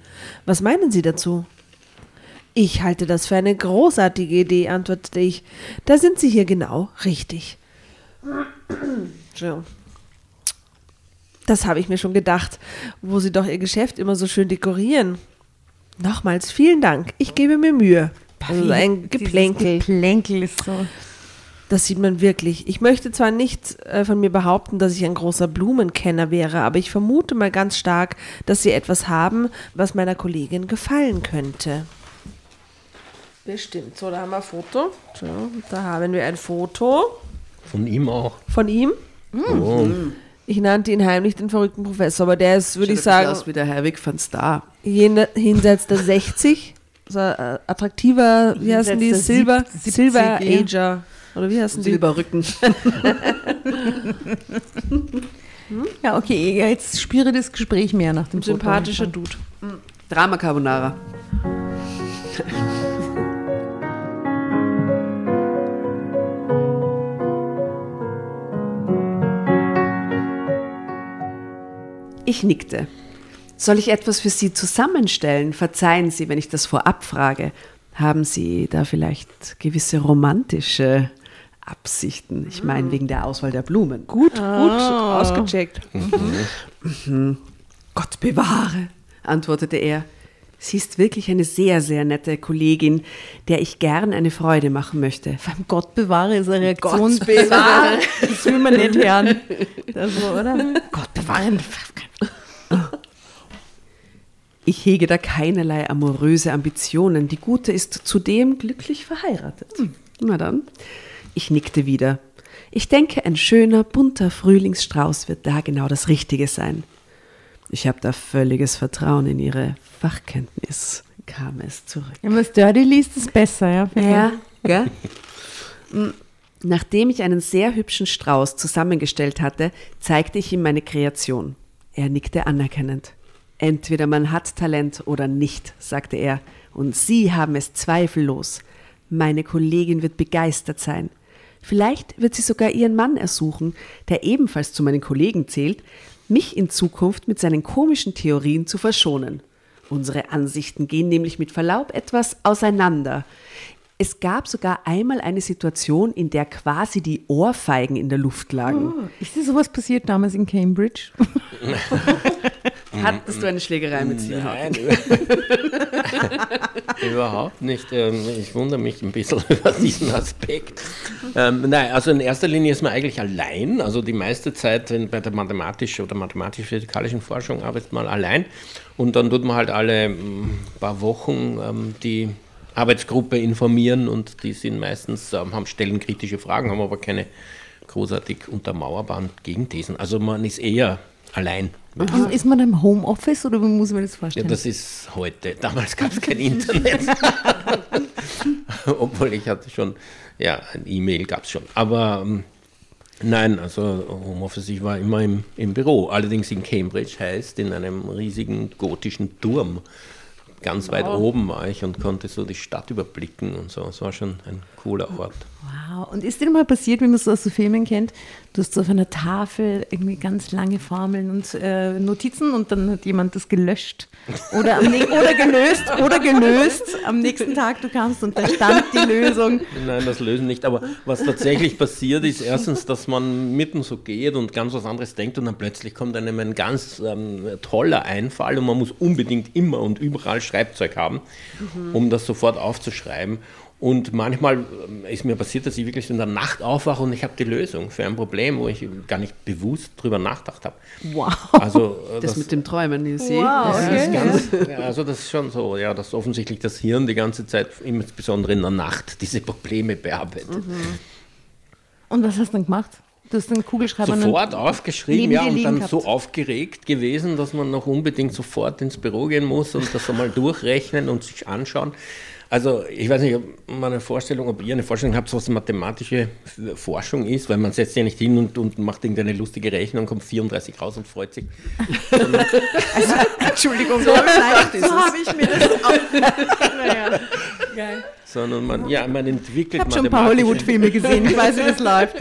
Was meinen Sie dazu? Ich halte das für eine großartige Idee, antwortete ich. Da sind Sie hier genau richtig. Das habe ich mir schon gedacht, wo Sie doch Ihr Geschäft immer so schön dekorieren. Nochmals vielen Dank, ich gebe mir Mühe. Also ein Geplänkel. Geplänkel ist so. Das sieht man wirklich. Ich möchte zwar nicht äh, von mir behaupten, dass ich ein großer Blumenkenner wäre, aber ich vermute mal ganz stark, dass sie etwas haben, was meiner Kollegin gefallen könnte. Bestimmt. So, da haben wir ein Foto. So, da haben wir ein Foto. Von ihm auch. Von ihm? Oh. Ich nannte ihn heimlich den verrückten Professor, aber der ist, würde ich sagen, aus wie der Herwig van Star. jenseits der 60. So, äh, attraktiver, wie heißen die? Silber, 70, Silber ja. Ager. Oder wie heißen die? Silberrücken. <laughs> Ja, okay, jetzt spüre das Gespräch mehr nach dem Sympathischer Foto. Dude. Drama Carbonara. Ich nickte. Soll ich etwas für Sie zusammenstellen? Verzeihen Sie, wenn ich das vorab frage. Haben Sie da vielleicht gewisse romantische Absichten? Ich meine, wegen der Auswahl der Blumen. Gut, gut ausgecheckt. Mhm. Gott bewahre, antwortete er. Sie ist wirklich eine sehr, sehr nette Kollegin, der ich gern eine Freude machen möchte. Allem Gott bewahre ist eine Reaktion. Gott bewahre. Das will man nicht hören. Das so, oder? Gott bewahre. Ich hege da keinerlei amoröse Ambitionen. Die Gute ist zudem glücklich verheiratet. Na dann. Ich nickte wieder. Ich denke, ein schöner, bunter Frühlingsstrauß wird da genau das Richtige sein. Ich habe da völliges Vertrauen in ihre Fachkenntnis, kam es zurück. Wenn man dirty liest, ist besser, ja. Ja, gell? Mm, Nachdem ich einen sehr hübschen Strauß zusammengestellt hatte, zeigte ich ihm meine Kreation. Er nickte anerkennend. Entweder man hat Talent oder nicht, sagte er, und Sie haben es zweifellos. Meine Kollegin wird begeistert sein. Vielleicht wird sie sogar ihren Mann ersuchen, der ebenfalls zu meinen Kollegen zählt, mich in Zukunft mit seinen komischen Theorien zu verschonen. Unsere Ansichten gehen nämlich mit Verlaub etwas auseinander. Es gab sogar einmal eine Situation, in der quasi die Ohrfeigen in der Luft lagen. Oh, ist dir sowas passiert damals in Cambridge? <laughs> Hattest du eine Schlägerei mit Hawking? Nein, <laughs> überhaupt nicht. Ähm, Ich wundere mich ein bisschen <laughs> über diesen Aspekt. Ähm, nein, also in erster Linie ist man eigentlich allein. Also die meiste Zeit wenn bei der mathematischen oder mathematisch-physikalischen Forschung arbeitet man allein. Und dann tut man halt alle ähm, paar Wochen ähm, die Arbeitsgruppe informieren und die sind meistens, ähm, haben stellen kritische Fragen, haben aber keine großartig untermauerbaren Gegenthesen. Also man ist eher allein. Und ist man im Homeoffice oder wie muss man das Ja, vorstellen? das ist heute. Damals gab es kein Internet. <laughs> Obwohl ich hatte schon, ja, ein E-Mail gab es schon. Aber ähm, nein, also Homeoffice, ich war immer im, im Büro. Allerdings in Cambridge heißt in einem riesigen gotischen Turm. Ganz weit oben war ich und konnte so die Stadt überblicken und so. Es war schon ein cooler Ort. Wow. Und ist dir mal passiert, wie man es aus so Filmen kennt, du hast so auf einer Tafel irgendwie ganz lange Formeln und äh, Notizen und dann hat jemand das gelöscht oder, oder gelöst oder gelöst am nächsten Tag du kamst und da stand die Lösung. Nein, das lösen nicht. Aber was tatsächlich passiert, ist erstens, dass man mitten so geht und ganz was anderes denkt und dann plötzlich kommt einem ein ganz ähm, toller Einfall und man muss unbedingt immer und überall Schreibzeug haben, um das sofort aufzuschreiben. Und manchmal ähm, ist mir passiert, dass ich wirklich in der Nacht aufwache und ich habe die Lösung für ein Problem, wo ich gar nicht bewusst drüber nachgedacht habe. Wow. Also äh, <laughs> Das mit dem Träumen, you see. Wow, das okay. ist ganz, <laughs> ja, also das ist schon so, ja, dass offensichtlich das Hirn die ganze Zeit, insbesondere in der Nacht, diese Probleme bearbeitet. Und was hast du dann gemacht? Du hast einen Kugelschreiber Sofort aufgeschrieben, ja, und dann gehabt. so aufgeregt gewesen, dass man noch unbedingt sofort ins Büro gehen muss und das einmal durchrechnen und sich anschauen. Also ich weiß nicht, ob meine Vorstellung, ob ihr eine Vorstellung habt, was mathematische Forschung ist, weil man setzt ja nicht hin und, und macht irgendeine lustige Rechnung, kommt 34 raus und freut sich. <laughs> Entschuldigung, so, so habe ich mir das auch. Naja. Geil. Sondern man, ja, man entwickelt Ich habe schon ein paar Hollywood-Filme gesehen, ich weiß, wie das <laughs> läuft.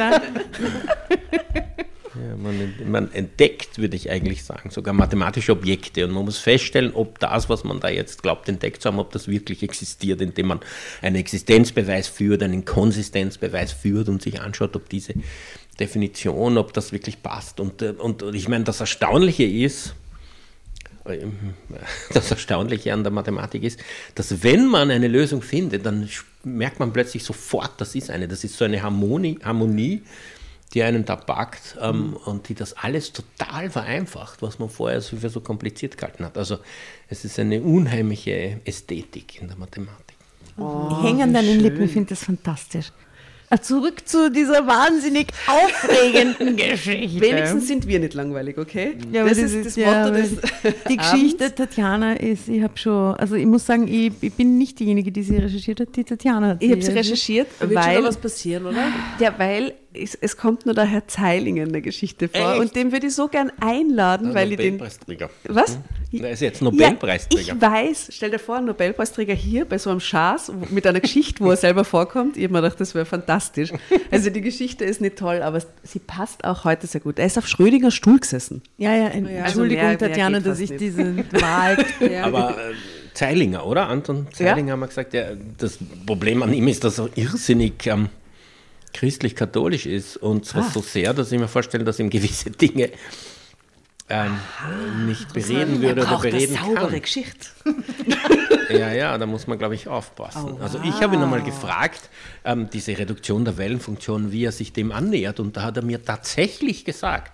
Man, man entdeckt, würde ich eigentlich sagen, sogar mathematische Objekte und man muss feststellen, ob das, was man da jetzt glaubt, entdeckt zu haben, ob das wirklich existiert, indem man einen Existenzbeweis führt, einen Konsistenzbeweis führt und sich anschaut, ob diese Definition, ob das wirklich passt. Und, äh, und, und ich meine, das Erstaunliche ist, ähm, <laughs> das Erstaunliche an der Mathematik ist, dass wenn man eine Lösung findet, dann merkt man plötzlich sofort, das ist eine. Das ist so eine Harmonie, Harmonie die einen da packt ähm, und die das alles total vereinfacht, was man vorher so für so kompliziert gehalten hat. Also es ist eine unheimliche Ästhetik in der Mathematik. Ich hänge an deinen Lippen, ich finde das fantastisch. Zurück zu dieser wahnsinnig aufregenden <laughs> Geschichte. Wenigstens sind wir nicht langweilig, okay? Ja, aber das ist das Motto aber des Die Geschichte Tatjana ist, ich habe schon, also ich muss sagen, ich, ich bin nicht diejenige, die sie recherchiert hat, die Tatjana hat Ich habe sie recherchiert. schon weil, noch was passieren, oder? ja, weil es, es kommt nur der Herr Zeilinger in der Geschichte vor Echt? und den würde ich so gern einladen, weil ich den... Was? Er ist jetzt Ja, Nobelpreisträger. ich weiß. Stell dir vor, ein Nobelpreisträger hier bei so einem Schaß mit einer Geschichte, wo er selber vorkommt. Ich habe mir gedacht, das wäre fantastisch. Also die Geschichte ist nicht toll, aber sie passt auch heute sehr gut. Er ist auf Schrödingers Stuhl gesessen. Ja, ja, Entschuldigung, Also mehr- mehr Tatjana, geht dass ich nicht. diese Wahl. <laughs> Aber äh, Zeilinger, oder? Anton Zeilinger haben wir gesagt, der, das Problem an ihm ist, dass er irrsinnig ähm, christlich-katholisch ist. Und zwar so sehr, dass ich mir vorstelle, dass ihm gewisse Dinge ähm, nicht bereden würde oder bereden kann. Geschichte. <laughs> Ja, ja, da muss man, glaube ich, aufpassen. Also ich habe ihn einmal gefragt, ähm, diese Reduktion der Wellenfunktion, wie er sich dem annähert. Und da hat er mir tatsächlich gesagt,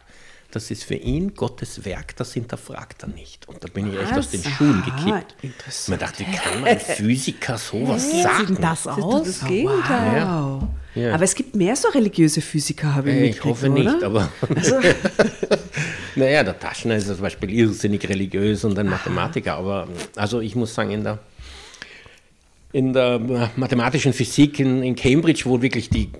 das ist für ihn Gottes Werk, das hinterfragt er nicht. Und da bin ich echt aus den Schuhen gekippt. interessant. Man dachte, wie kann ein Physiker sowas sagen? das Das aus? das Gegenteil. Ja. Ja. Aber es gibt mehr so religiöse Physiker, habe ich Äh, Ich hoffe nicht, oder? aber. <laughs> <laughs> naja, der Taschner ist zum Beispiel irrsinnig religiös und ein Mathematiker, aber also ich muss sagen, in der, in der mathematischen Physik in, in Cambridge, wo wirklich die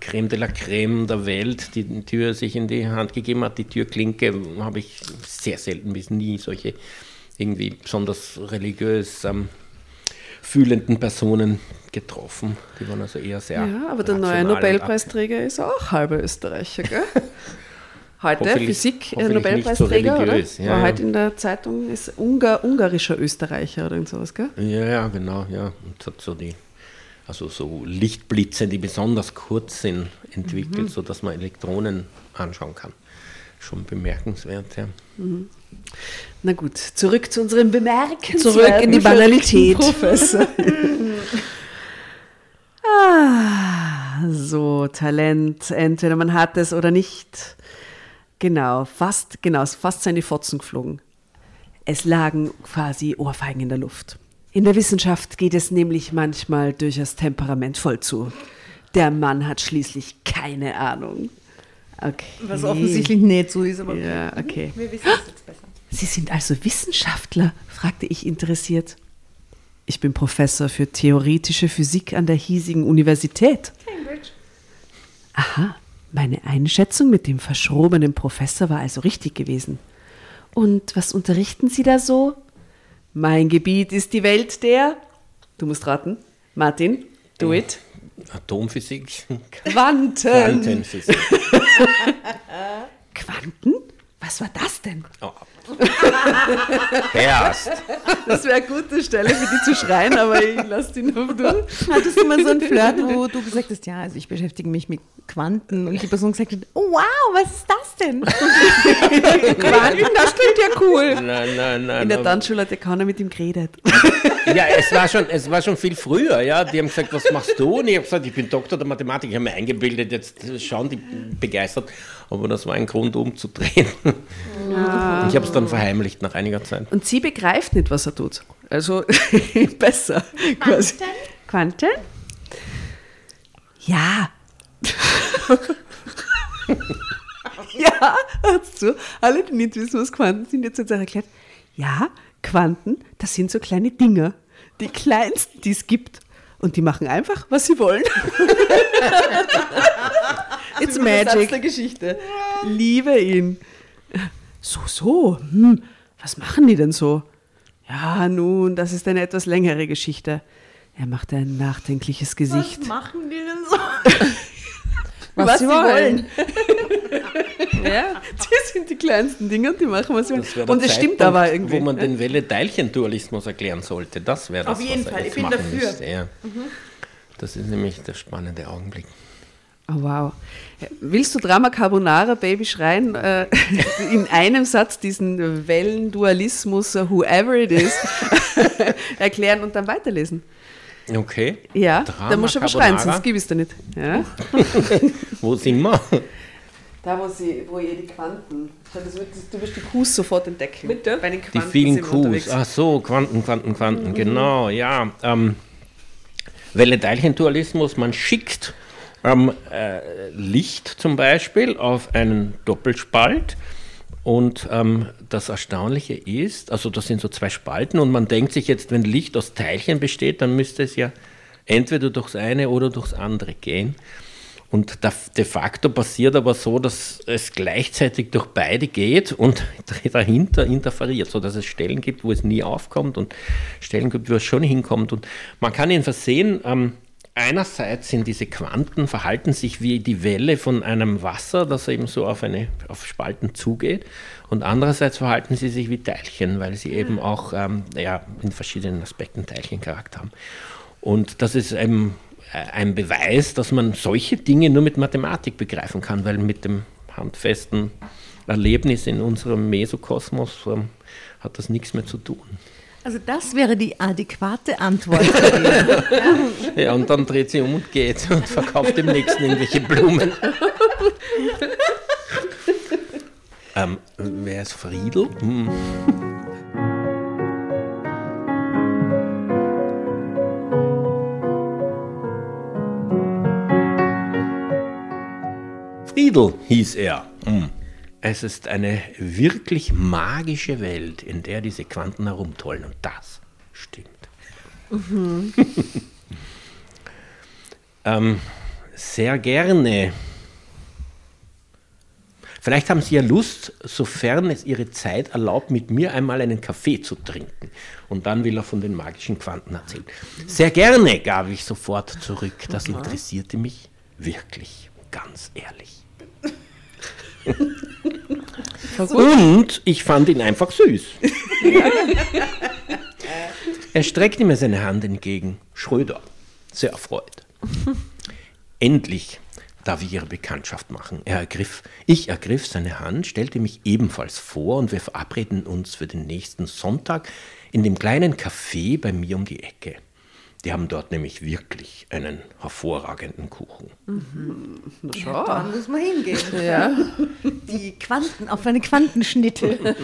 Creme de la Creme der Welt die Tür sich in die Hand gegeben hat, die Türklinke, habe ich sehr selten bis nie solche irgendwie besonders religiös ähm, fühlenden Personen getroffen. Die waren also eher sehr. Ja, aber der neue Nobelpreisträger ist auch halber Österreicher, gell? <laughs> Heute Physik, äh, Nobelpreisträger, so religiös, oder? ja, War ja. heute in der Zeitung, ist Ungar, ungarischer Österreicher oder irgend sowas, gell? Ja, ja, genau, ja. Und hat so die, also so Lichtblitze, die besonders kurz sind, entwickelt, Mhm. sodass man Elektronen anschauen kann. Schon bemerkenswert, ja. Na gut, zurück zu unserem Bemerken. Zurück in die Banalität. Professor. <laughs> ah, so, Talent, entweder man hat es oder nicht. Genau, fast, genau, fast seien die Fotzen geflogen. Es lagen quasi Ohrfeigen in der Luft. In der Wissenschaft geht es nämlich manchmal durchaus temperamentvoll zu. Der Mann hat schließlich keine Ahnung. Okay. Was offensichtlich nicht so ist, aber Ja, okay. wir wissen es jetzt besser. Sie sind also Wissenschaftler? fragte ich interessiert. Ich bin Professor für theoretische Physik an der hiesigen Universität. Cambridge. Aha, meine Einschätzung mit dem verschrobenen Professor war also richtig gewesen. Und was unterrichten Sie da so? Mein Gebiet ist die Welt der. Du musst raten. Martin, do it. Atomphysik, Quanten. Quantenphysik. Quanten? Was war das denn? Oh. Erst. Das wäre eine gute Stelle für die zu schreien, aber ich lasse die noch durch. Hattest du mal so ein Flirt, wo du gesagt hast, ja, also ich beschäftige mich mit Quanten und die Person gesagt hat, oh wow, was ist das denn? Quanten, das klingt ja cool. Nein, nein, nein. In der Tanzschule hat der keiner mit ihm geredet. <laughs> Ja, es war, schon, es war schon viel früher, ja. Die haben gesagt, was machst du? Und ich habe gesagt, ich bin Doktor der Mathematik. Ich habe mir eingebildet, jetzt schauen die begeistert. Aber das war ein Grund, umzudrehen. Ich habe es dann verheimlicht nach einiger Zeit. Und sie begreift nicht, was er tut. Also <laughs> besser. Quasi. Quanten? Ja. <laughs> ja, hörst du? Alle, die nicht wissen, was Quanten sind, jetzt hat er erklärt. Ja, Quanten, das sind so kleine Dinger. Die kleinsten, die es gibt. Und die machen einfach, was sie wollen. <laughs> It's magic. der Geschichte. Liebe ihn. So, so. Hm, was machen die denn so? Ja, nun, das ist eine etwas längere Geschichte. Er machte ein nachdenkliches Gesicht. machen die denn so? <laughs> Was, sie wollen. <laughs> ja, die sind die kleinsten Dinge und die machen, was sie wollen. Und es stimmt aber irgendwie. Wo man den Welle-Teilchen-Dualismus erklären sollte. Das wäre das, Auf jeden was Fall, ich bin dafür. müsste. Ja. Das ist nämlich der spannende Augenblick. Oh, wow. Willst du Drama Carbonara Baby schreien? Äh, <laughs> in einem Satz diesen Wellendualismus, äh, whoever it is, <laughs> erklären und dann weiterlesen? Okay. Ja, Drama da musst du aber schreien, sonst gib ich es dir nicht. Ja? <laughs> Wo sind wir? Da, wo, sie, wo ihr die Quanten. Schau, das wird, du wirst die Qs sofort entdecken. Bitte? Bei den Die Quanten vielen sind wir unterwegs. Qs. Ach so, Quanten, Quanten, Quanten, genau, ja. Ähm, Welle-Teilchen-Dualismus, man schickt ähm, äh, Licht zum Beispiel auf einen Doppelspalt und ähm, das Erstaunliche ist, also das sind so zwei Spalten und man denkt sich jetzt, wenn Licht aus Teilchen besteht, dann müsste es ja entweder durchs eine oder durchs andere gehen. Und de facto passiert aber so, dass es gleichzeitig durch beide geht und <laughs> dahinter interferiert, sodass es Stellen gibt, wo es nie aufkommt und Stellen gibt, wo es schon hinkommt. Und man kann ihn versehen, ähm, einerseits sind diese Quanten, verhalten sich wie die Welle von einem Wasser, das eben so auf, eine, auf Spalten zugeht. Und andererseits verhalten sie sich wie Teilchen, weil sie eben auch ähm, ja, in verschiedenen Aspekten Teilchencharakter haben. Und das ist eben äh, ein Beweis, dass man solche Dinge nur mit Mathematik begreifen kann, weil mit dem handfesten Erlebnis in unserem Mesokosmos ähm, hat das nichts mehr zu tun. Also das wäre die adäquate Antwort. <laughs> Ja, und dann dreht sie um und geht und verkauft dem Nächsten irgendwelche Blumen. <laughs> ähm, wer ist Friedel? Hm. Friedel hieß er. Hm. Es ist eine wirklich magische Welt, in der diese Quanten herumtollen. Und das stimmt. <laughs> ähm, sehr gerne. Vielleicht haben Sie ja Lust, sofern es Ihre Zeit erlaubt, mit mir einmal einen Kaffee zu trinken. Und dann will er von den magischen Quanten erzählen. Sehr gerne, gab ich sofort zurück. Das interessierte mich wirklich, ganz ehrlich. <laughs> Und ich fand ihn einfach süß. <laughs> er streckte mir seine Hand entgegen. Schröder, sehr erfreut. <laughs> Endlich darf ich ihre Bekanntschaft machen. Er ergriff, ich ergriff seine Hand, stellte mich ebenfalls vor und wir verabredeten uns für den nächsten Sonntag in dem kleinen Café bei mir um die Ecke. Die haben dort nämlich wirklich einen hervorragenden Kuchen. Mhm. Ja, da muss man hingehen. <laughs> Ja. Die Quanten, auf eine Quantenschnitte.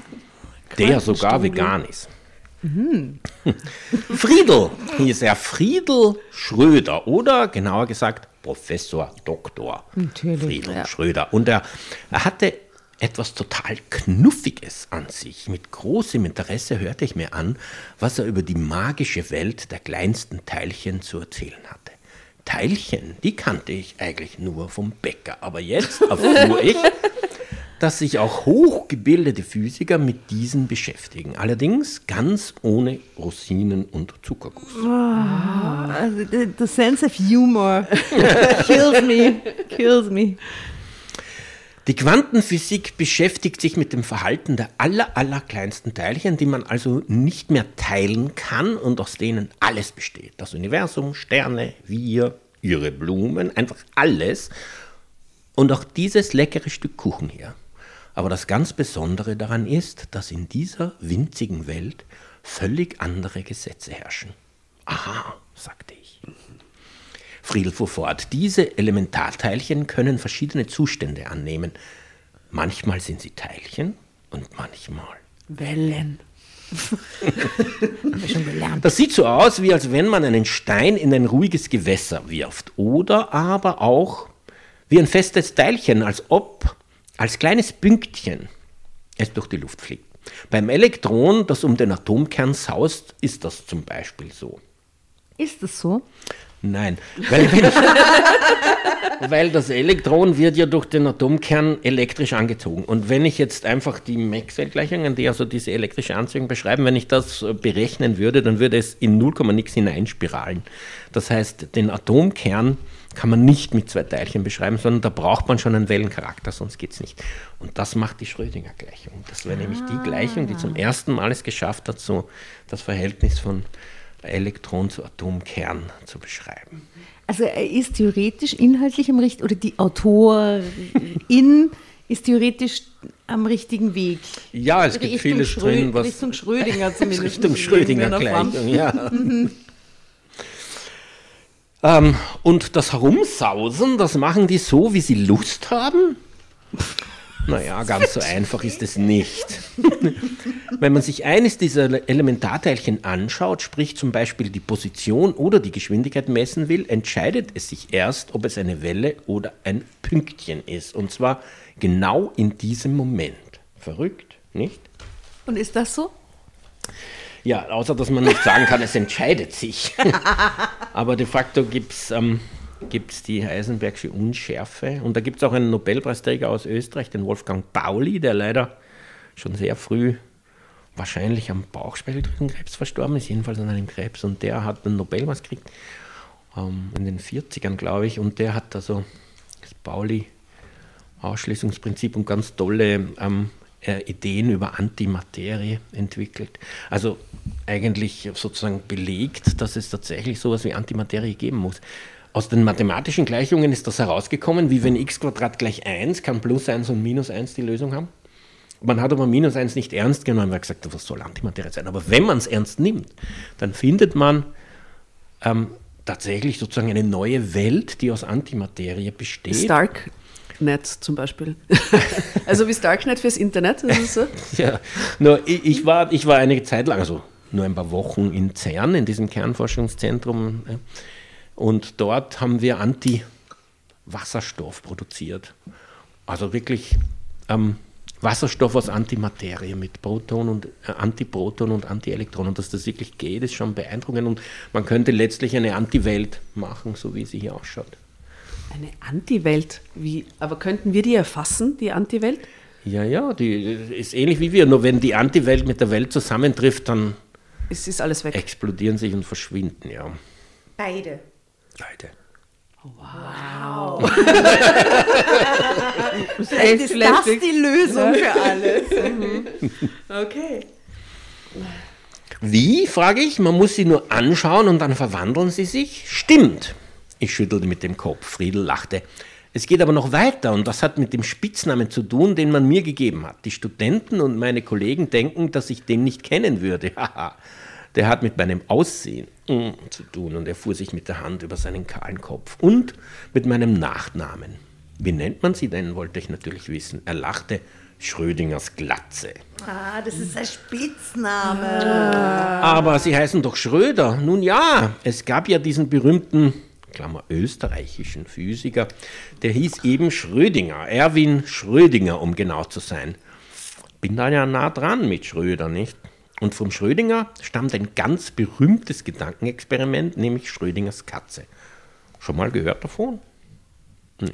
<laughs> Der sogar vegan ist. Mhm. <laughs> Friedel hieß er Friedel Schröder oder genauer gesagt Professor Dr. Natürlich, Friedel ja. Schröder. Und er, er hatte etwas total Knuffiges an sich. Mit großem Interesse hörte ich mir an, was er über die magische Welt der kleinsten Teilchen zu erzählen hatte. Teilchen, die kannte ich eigentlich nur vom Bäcker. Aber jetzt erfuhr <laughs> ich, dass sich auch hochgebildete Physiker mit diesen beschäftigen. Allerdings ganz ohne Rosinen und Zuckerguss. Also the, the sense of humor <laughs> kills me, kills me. Die Quantenphysik beschäftigt sich mit dem Verhalten der aller, aller kleinsten Teilchen, die man also nicht mehr teilen kann und aus denen alles besteht. Das Universum, Sterne, wir, ihre Blumen, einfach alles. Und auch dieses leckere Stück Kuchen hier. Aber das ganz Besondere daran ist, dass in dieser winzigen Welt völlig andere Gesetze herrschen. Aha, sagte ich. Friedel fuhr fort, diese Elementarteilchen können verschiedene Zustände annehmen. Manchmal sind sie Teilchen und manchmal Wellen. <laughs> Das sieht so aus, wie als wenn man einen Stein in ein ruhiges Gewässer wirft. Oder aber auch wie ein festes Teilchen, als ob als kleines Pünktchen es durch die Luft fliegt. Beim Elektron, das um den Atomkern saust, ist das zum Beispiel so. Ist es so? Nein, weil, ich, <laughs> weil, das Elektron wird ja durch den Atomkern elektrisch angezogen. Und wenn ich jetzt einfach die Maxwell-Gleichungen, die also diese elektrische Anziehung beschreiben, wenn ich das berechnen würde, dann würde es in 0, nix hineinspiralen. Das heißt, den Atomkern kann man nicht mit zwei Teilchen beschreiben, sondern da braucht man schon einen Wellencharakter, sonst geht es nicht. Und das macht die Schrödinger-Gleichung. Das wäre ah. nämlich die Gleichung, die zum ersten Mal es geschafft hat, so das Verhältnis von Elektron zu Atomkern zu beschreiben. Also er ist theoretisch inhaltlich am richtigen, oder die Autorin <laughs> ist theoretisch am richtigen Weg. Ja, es gibt Richtung vieles Schrö drin, was... Richtung Schrödinger <laughs> zumindest. Richtung Schrödinger-Gleichung, ja. Ähm, und das Herumsausen, das machen die so, wie sie Lust haben? Naja, ganz so einfach ist es nicht. <laughs> Wenn man sich eines dieser Elementarteilchen anschaut, sprich zum Beispiel die Position oder die Geschwindigkeit messen will, entscheidet es sich erst, ob es eine Welle oder ein Pünktchen ist. Und zwar genau in diesem Moment. Verrückt, nicht? Und ist das so? Ja, außer dass man nicht sagen kann, es entscheidet sich. <laughs> Aber de facto gibt es ähm, gibt es die Heisenbergsche Unschärfe. Und da gibt es auch einen Nobelpreisträger aus Österreich, den Wolfgang Pauli, der leider schon sehr früh wahrscheinlich am Bauchspeicheldrückenkrebs verstorben ist, jedenfalls an einem Krebs. Und der hat einen Nobelpreis gekriegt, ähm, in den 40ern, glaube ich. Und der hat also das Pauli-Ausschließungsprinzip und ganz tolle ähm, äh, Ideen über Antimaterie entwickelt. Also eigentlich sozusagen belegt, dass es tatsächlich sowas wie Antimaterie geben muss. Aus den mathematischen Gleichungen ist das herausgekommen, wie wenn x gleich 1, kann plus 1 und minus 1 die Lösung haben. Man hat aber minus 1 nicht ernst genommen, weil gesagt, was soll Antimaterie sein? Aber wenn man es ernst nimmt, dann findet man ähm, tatsächlich sozusagen eine neue Welt, die aus Antimaterie besteht. Starknet zum Beispiel. <laughs> also wie Starknet fürs Internet, ist es so? <laughs> ja, nur ich, ich, war, ich war eine Zeit lang, also nur ein paar Wochen in CERN, in diesem Kernforschungszentrum. Äh, und dort haben wir Anti-Wasserstoff produziert. Also wirklich ähm, Wasserstoff aus Antimaterie mit Proton und äh, Antiproton und Antielektron. Und dass das wirklich geht, ist schon beeindruckend. Und man könnte letztlich eine Anti-Welt machen, so wie sie hier ausschaut. Eine Anti-Welt? Wie? Aber könnten wir die erfassen, die Anti-Welt? Ja, ja, die ist ähnlich wie wir. Nur wenn die Anti-Welt mit der Welt zusammentrifft, dann es ist alles weg. explodieren sich und verschwinden, ja. Beide. Leute. Wow. <laughs> vielleicht ist das die Lösung für alles. <laughs> Okay. Wie, frage ich. Man muss sie nur anschauen und dann verwandeln sie sich. Stimmt. Ich schüttelte mit dem Kopf. Friedel lachte. Es geht aber noch weiter und das hat mit dem Spitznamen zu tun, den man mir gegeben hat. Die Studenten und meine Kollegen denken, dass ich den nicht kennen würde. <laughs> Haha. Der hat mit meinem Aussehen zu tun und er fuhr sich mit der Hand über seinen kahlen Kopf und mit meinem Nachnamen. Wie nennt man sie denn, wollte ich natürlich wissen. Er lachte. Schrödingers Glatze. Ah, das ist ein Spitzname. Aber Sie heißen doch Schröder. Nun ja, es gab ja diesen berühmten, Klammer, österreichischen Physiker, der hieß eben Schrödinger, Erwin Schrödinger, um genau zu sein. Bin da ja nah dran mit Schröder, nicht? Und vom Schrödinger stammt ein ganz berühmtes Gedankenexperiment, nämlich Schrödingers Katze. Schon mal gehört davon?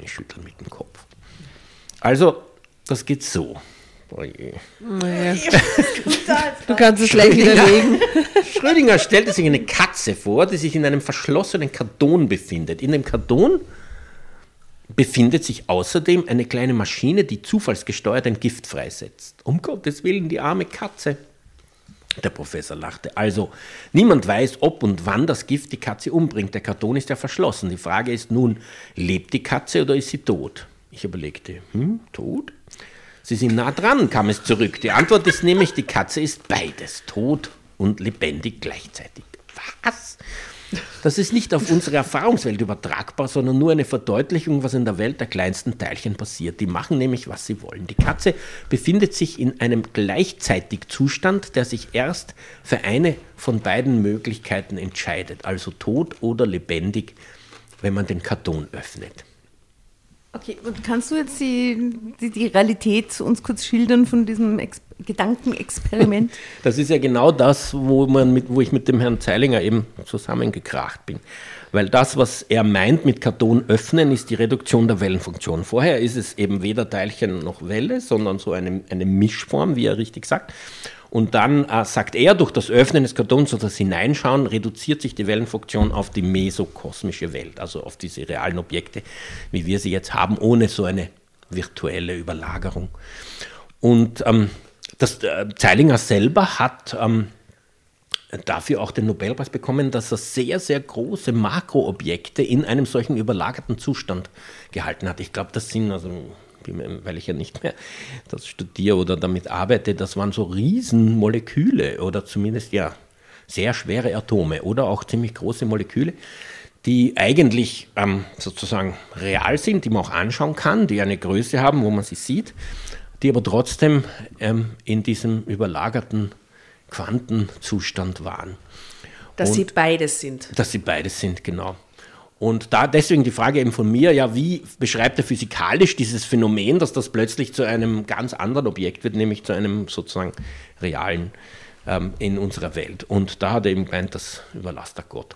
Ich schüttel mit dem Kopf. Also, das geht so. Oh je. Naja. <laughs> <laughs> Du kannst es gleich widerlegen. <laughs> Schrödinger stellte sich eine Katze vor, die sich in einem verschlossenen Karton befindet. In dem Karton befindet sich außerdem eine kleine Maschine, die zufallsgesteuert ein Gift freisetzt. Um Gottes Willen, die arme Katze. Der Professor lachte. Also, niemand weiß, ob und wann das Gift die Katze umbringt. Der Karton ist ja verschlossen. Die Frage ist nun, lebt die Katze oder ist sie tot? Ich überlegte, hm, tot? Sie sind nah dran, kam es zurück. Die Antwort ist nämlich, die Katze ist beides, tot und lebendig gleichzeitig. Was? Das ist nicht auf unsere Erfahrungswelt übertragbar, sondern nur eine Verdeutlichung, was in der Welt der kleinsten Teilchen passiert. Die machen nämlich, was sie wollen. Die Katze befindet sich in einem gleichzeitig Zustand, der sich erst für eine von beiden Möglichkeiten entscheidet, also tot oder lebendig, wenn man den Karton öffnet. Okay, und kannst du jetzt die, die, die Realität uns kurz schildern von diesem Ex Gedankenexperiment? <laughs> Das ist ja genau das, wo, man mit, wo ich mit dem Herrn Zeilinger eben zusammengekracht bin. Weil das, was er meint mit Karton öffnen, ist die Reduktion der Wellenfunktion. Vorher ist es eben weder Teilchen noch Welle, sondern so eine, eine Mischform, wie er richtig sagt. Und dann äh, sagt er, durch das Öffnen des Kartons oder das Hineinschauen reduziert sich die Wellenfunktion auf die mesokosmische Welt, also auf diese realen Objekte, wie wir sie jetzt haben, ohne so eine virtuelle Überlagerung. Und ähm, das äh, Zeilinger selber hat ähm, dafür auch den Nobelpreis bekommen, dass er sehr, sehr große Makroobjekte in einem solchen überlagerten Zustand gehalten hat. Ich glaube, das sind also weil ich ja nicht mehr das studiere oder damit arbeite, das waren so Riesenmoleküle oder zumindest ja sehr schwere Atome oder auch ziemlich große Moleküle, die eigentlich ähm, sozusagen real sind, die man auch anschauen kann, die eine Größe haben, wo man sie sieht, die aber trotzdem ähm, in diesem überlagerten Quantenzustand waren. Dass Und, sie beides sind. Dass sie beides sind, genau. Und da deswegen die Frage eben von mir, ja, wie beschreibt er physikalisch dieses Phänomen, dass das plötzlich zu einem ganz anderen Objekt wird, nämlich zu einem sozusagen realen ähm, in unserer Welt. Und da hat er eben gemeint, das überlasst er Gott.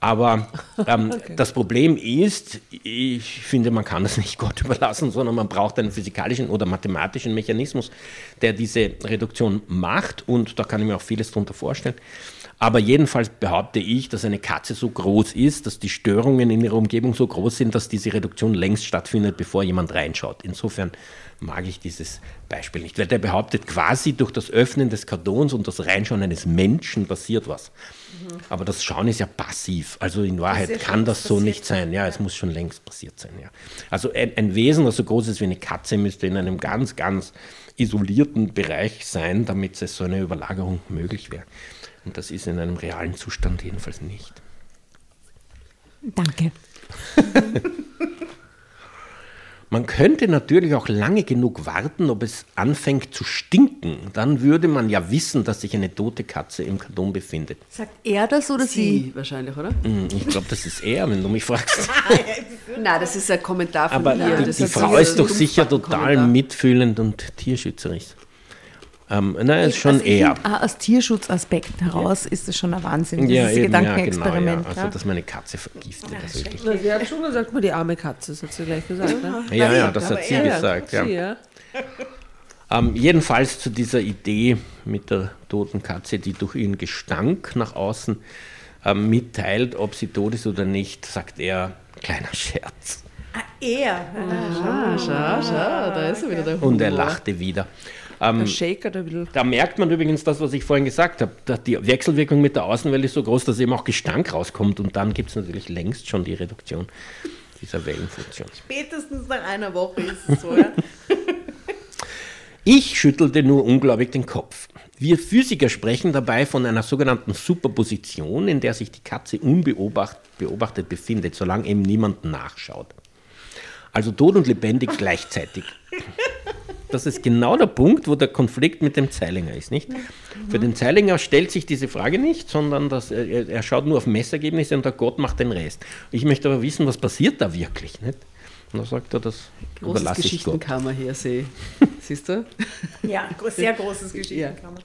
Aber <laughs> ähm, okay. das Problem ist, ich finde, man kann das nicht <laughs> Gott überlassen, sondern man braucht einen physikalischen oder mathematischen Mechanismus, der diese Reduktion macht. Und da kann ich mir auch vieles darunter vorstellen. Aber jedenfalls behaupte ich, dass eine Katze so groß ist, dass die Störungen in ihrer Umgebung so groß sind, dass diese Reduktion längst stattfindet, bevor jemand reinschaut. Insofern mag ich dieses Beispiel nicht, weil der behauptet, quasi durch das Öffnen des Kartons und das Reinschauen eines Menschen passiert was. Mhm. Aber das Schauen ist ja passiv. Also in Wahrheit das kann das so nicht sein. Ja, es muss schon längst passiert sein. Ja. Also ein, ein Wesen, das so groß ist wie eine Katze, müsste in einem ganz, ganz isolierten Bereich sein, damit es so eine Überlagerung möglich wäre. Und das ist in einem realen Zustand jedenfalls nicht. Danke. <laughs> Man könnte natürlich auch lange genug warten, ob es anfängt zu stinken. Dann würde man ja wissen, dass sich eine tote Katze im Karton befindet. Sagt er das oder sie? sie? Wahrscheinlich, oder? Hm, ich glaube, das ist er, wenn du mich fragst. <laughs> Nein, das ist ein Kommentar von Aber ihr. die, die Frau ist doch sicher total mitfühlend und tierschützerisch. Ähm, nein, ist schon also eher. Find, ah, aus Tierschutzaspekten heraus ja. ist es schon ein Wahnsinn, dieses ja, eben, Gedankenexperiment. Ja, genau, also, dass meine Katze vergiftet. Ja, sie hat schon gesagt, mal die arme Katze, das hat sie gleich gesagt. Ne? Ja, ja, das hat sie gesagt. Ja. Ähm, jedenfalls zu dieser Idee mit der toten Katze, die durch ihren Gestank nach außen ähm, mitteilt, ob sie tot ist oder nicht, sagt er, Kleiner Scherz. Ah, er. Ah, schau, schau, da ist er wieder der Humor. Und er lachte wieder. Ähm, Der Shaker, der will. da merkt man übrigens das, was ich vorhin gesagt habe. dass Die Wechselwirkung mit der Außenwelt ist so groß, dass eben auch Gestank rauskommt. Und dann gibt es natürlich längst schon die Reduktion dieser Wellenfunktion. Spätestens nach einer Woche ist es so, ja. <laughs> Ich schüttelte nur ungläubig den Kopf. Wir Physiker sprechen dabei von einer sogenannten Superposition, in der sich die Katze unbeobachtet beobachtet befindet, solange eben niemand nachschaut. Also tot und lebendig gleichzeitig. <laughs> Das ist genau der Punkt, wo der Konflikt mit dem Zeilinger ist, nicht? Für den Zeilinger stellt sich diese Frage nicht, sondern das, er, er schaut nur auf Messergebnisse und der Gott macht den Rest. Ich möchte aber wissen, was passiert da wirklich, nicht? Und da sagt er, das Großes überlasse ich Gott. Geschichtenkammer hier, sehe <laughs> Siehst du? Ja, sehr großes Geschichtenkammer.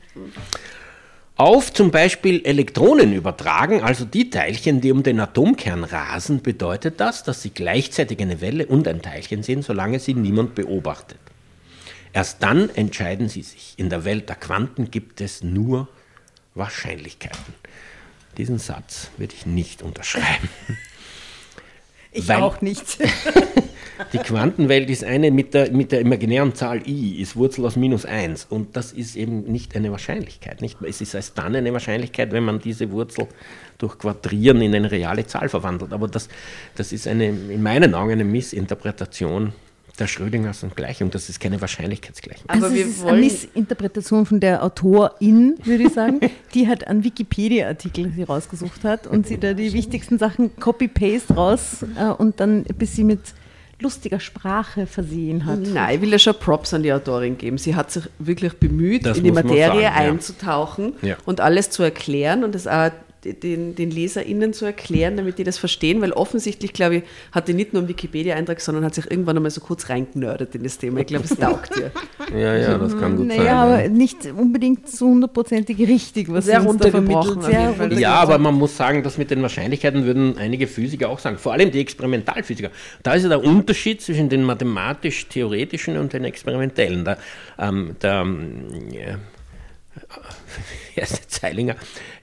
Auf zum Beispiel Elektronen übertragen, also die Teilchen, die um den Atomkern rasen, bedeutet das, dass sie gleichzeitig eine Welle und ein Teilchen sind, solange sie niemand beobachtet. Erst dann entscheiden sie sich. In der Welt der Quanten gibt es nur Wahrscheinlichkeiten. Diesen Satz würde ich nicht unterschreiben. <laughs> Ich Weil- auch nicht. <laughs> Die Quantenwelt ist eine mit der, mit der imaginären Zahl i, ist Wurzel aus minus 1. Und das ist eben nicht eine Wahrscheinlichkeit. Nicht? Es ist erst dann eine Wahrscheinlichkeit, wenn man diese Wurzel durch Quadrieren in eine reale Zahl verwandelt. Aber das, das ist eine, in meinen Augen eine Missinterpretation der Schrödingers Gleichung. Das ist keine Wahrscheinlichkeitsgleichung. Aber also wir es ist eine wollen- Missinterpretation von der Autorin, würde ich sagen, die hat einen Wikipedia-Artikel sie rausgesucht hat und sie da die wichtigsten Sachen Copy-Paste raus äh, und dann bis sie mit lustiger Sprache versehen hat. Nein, ich will ja schon Props an die Autorin geben. Sie hat sich wirklich bemüht, Das in die Materie sagen, ja. einzutauchen Ja. und alles zu erklären und das auch den, den LeserInnen zu erklären, damit die das verstehen, weil offensichtlich, glaube ich, hat die nicht nur einen Wikipedia-Eintrag, sondern hat sich irgendwann einmal so kurz reingenördet in das Thema. Ich glaube, es taugt ihr. Ja, ja, das kann gut sein. Naja, aber nicht unbedingt so hundertverprozentig richtig, was Sehr sie uns da runtergebrochen Sehr. Ja, aber man muss sagen, dass mit den Wahrscheinlichkeiten würden einige Physiker auch sagen, vor allem die Experimentalphysiker. Da ist ja der Unterschied zwischen den mathematisch-theoretischen und den experimentellen. Der, ähm, der ähm, ja, <laughs> erste Zeilinger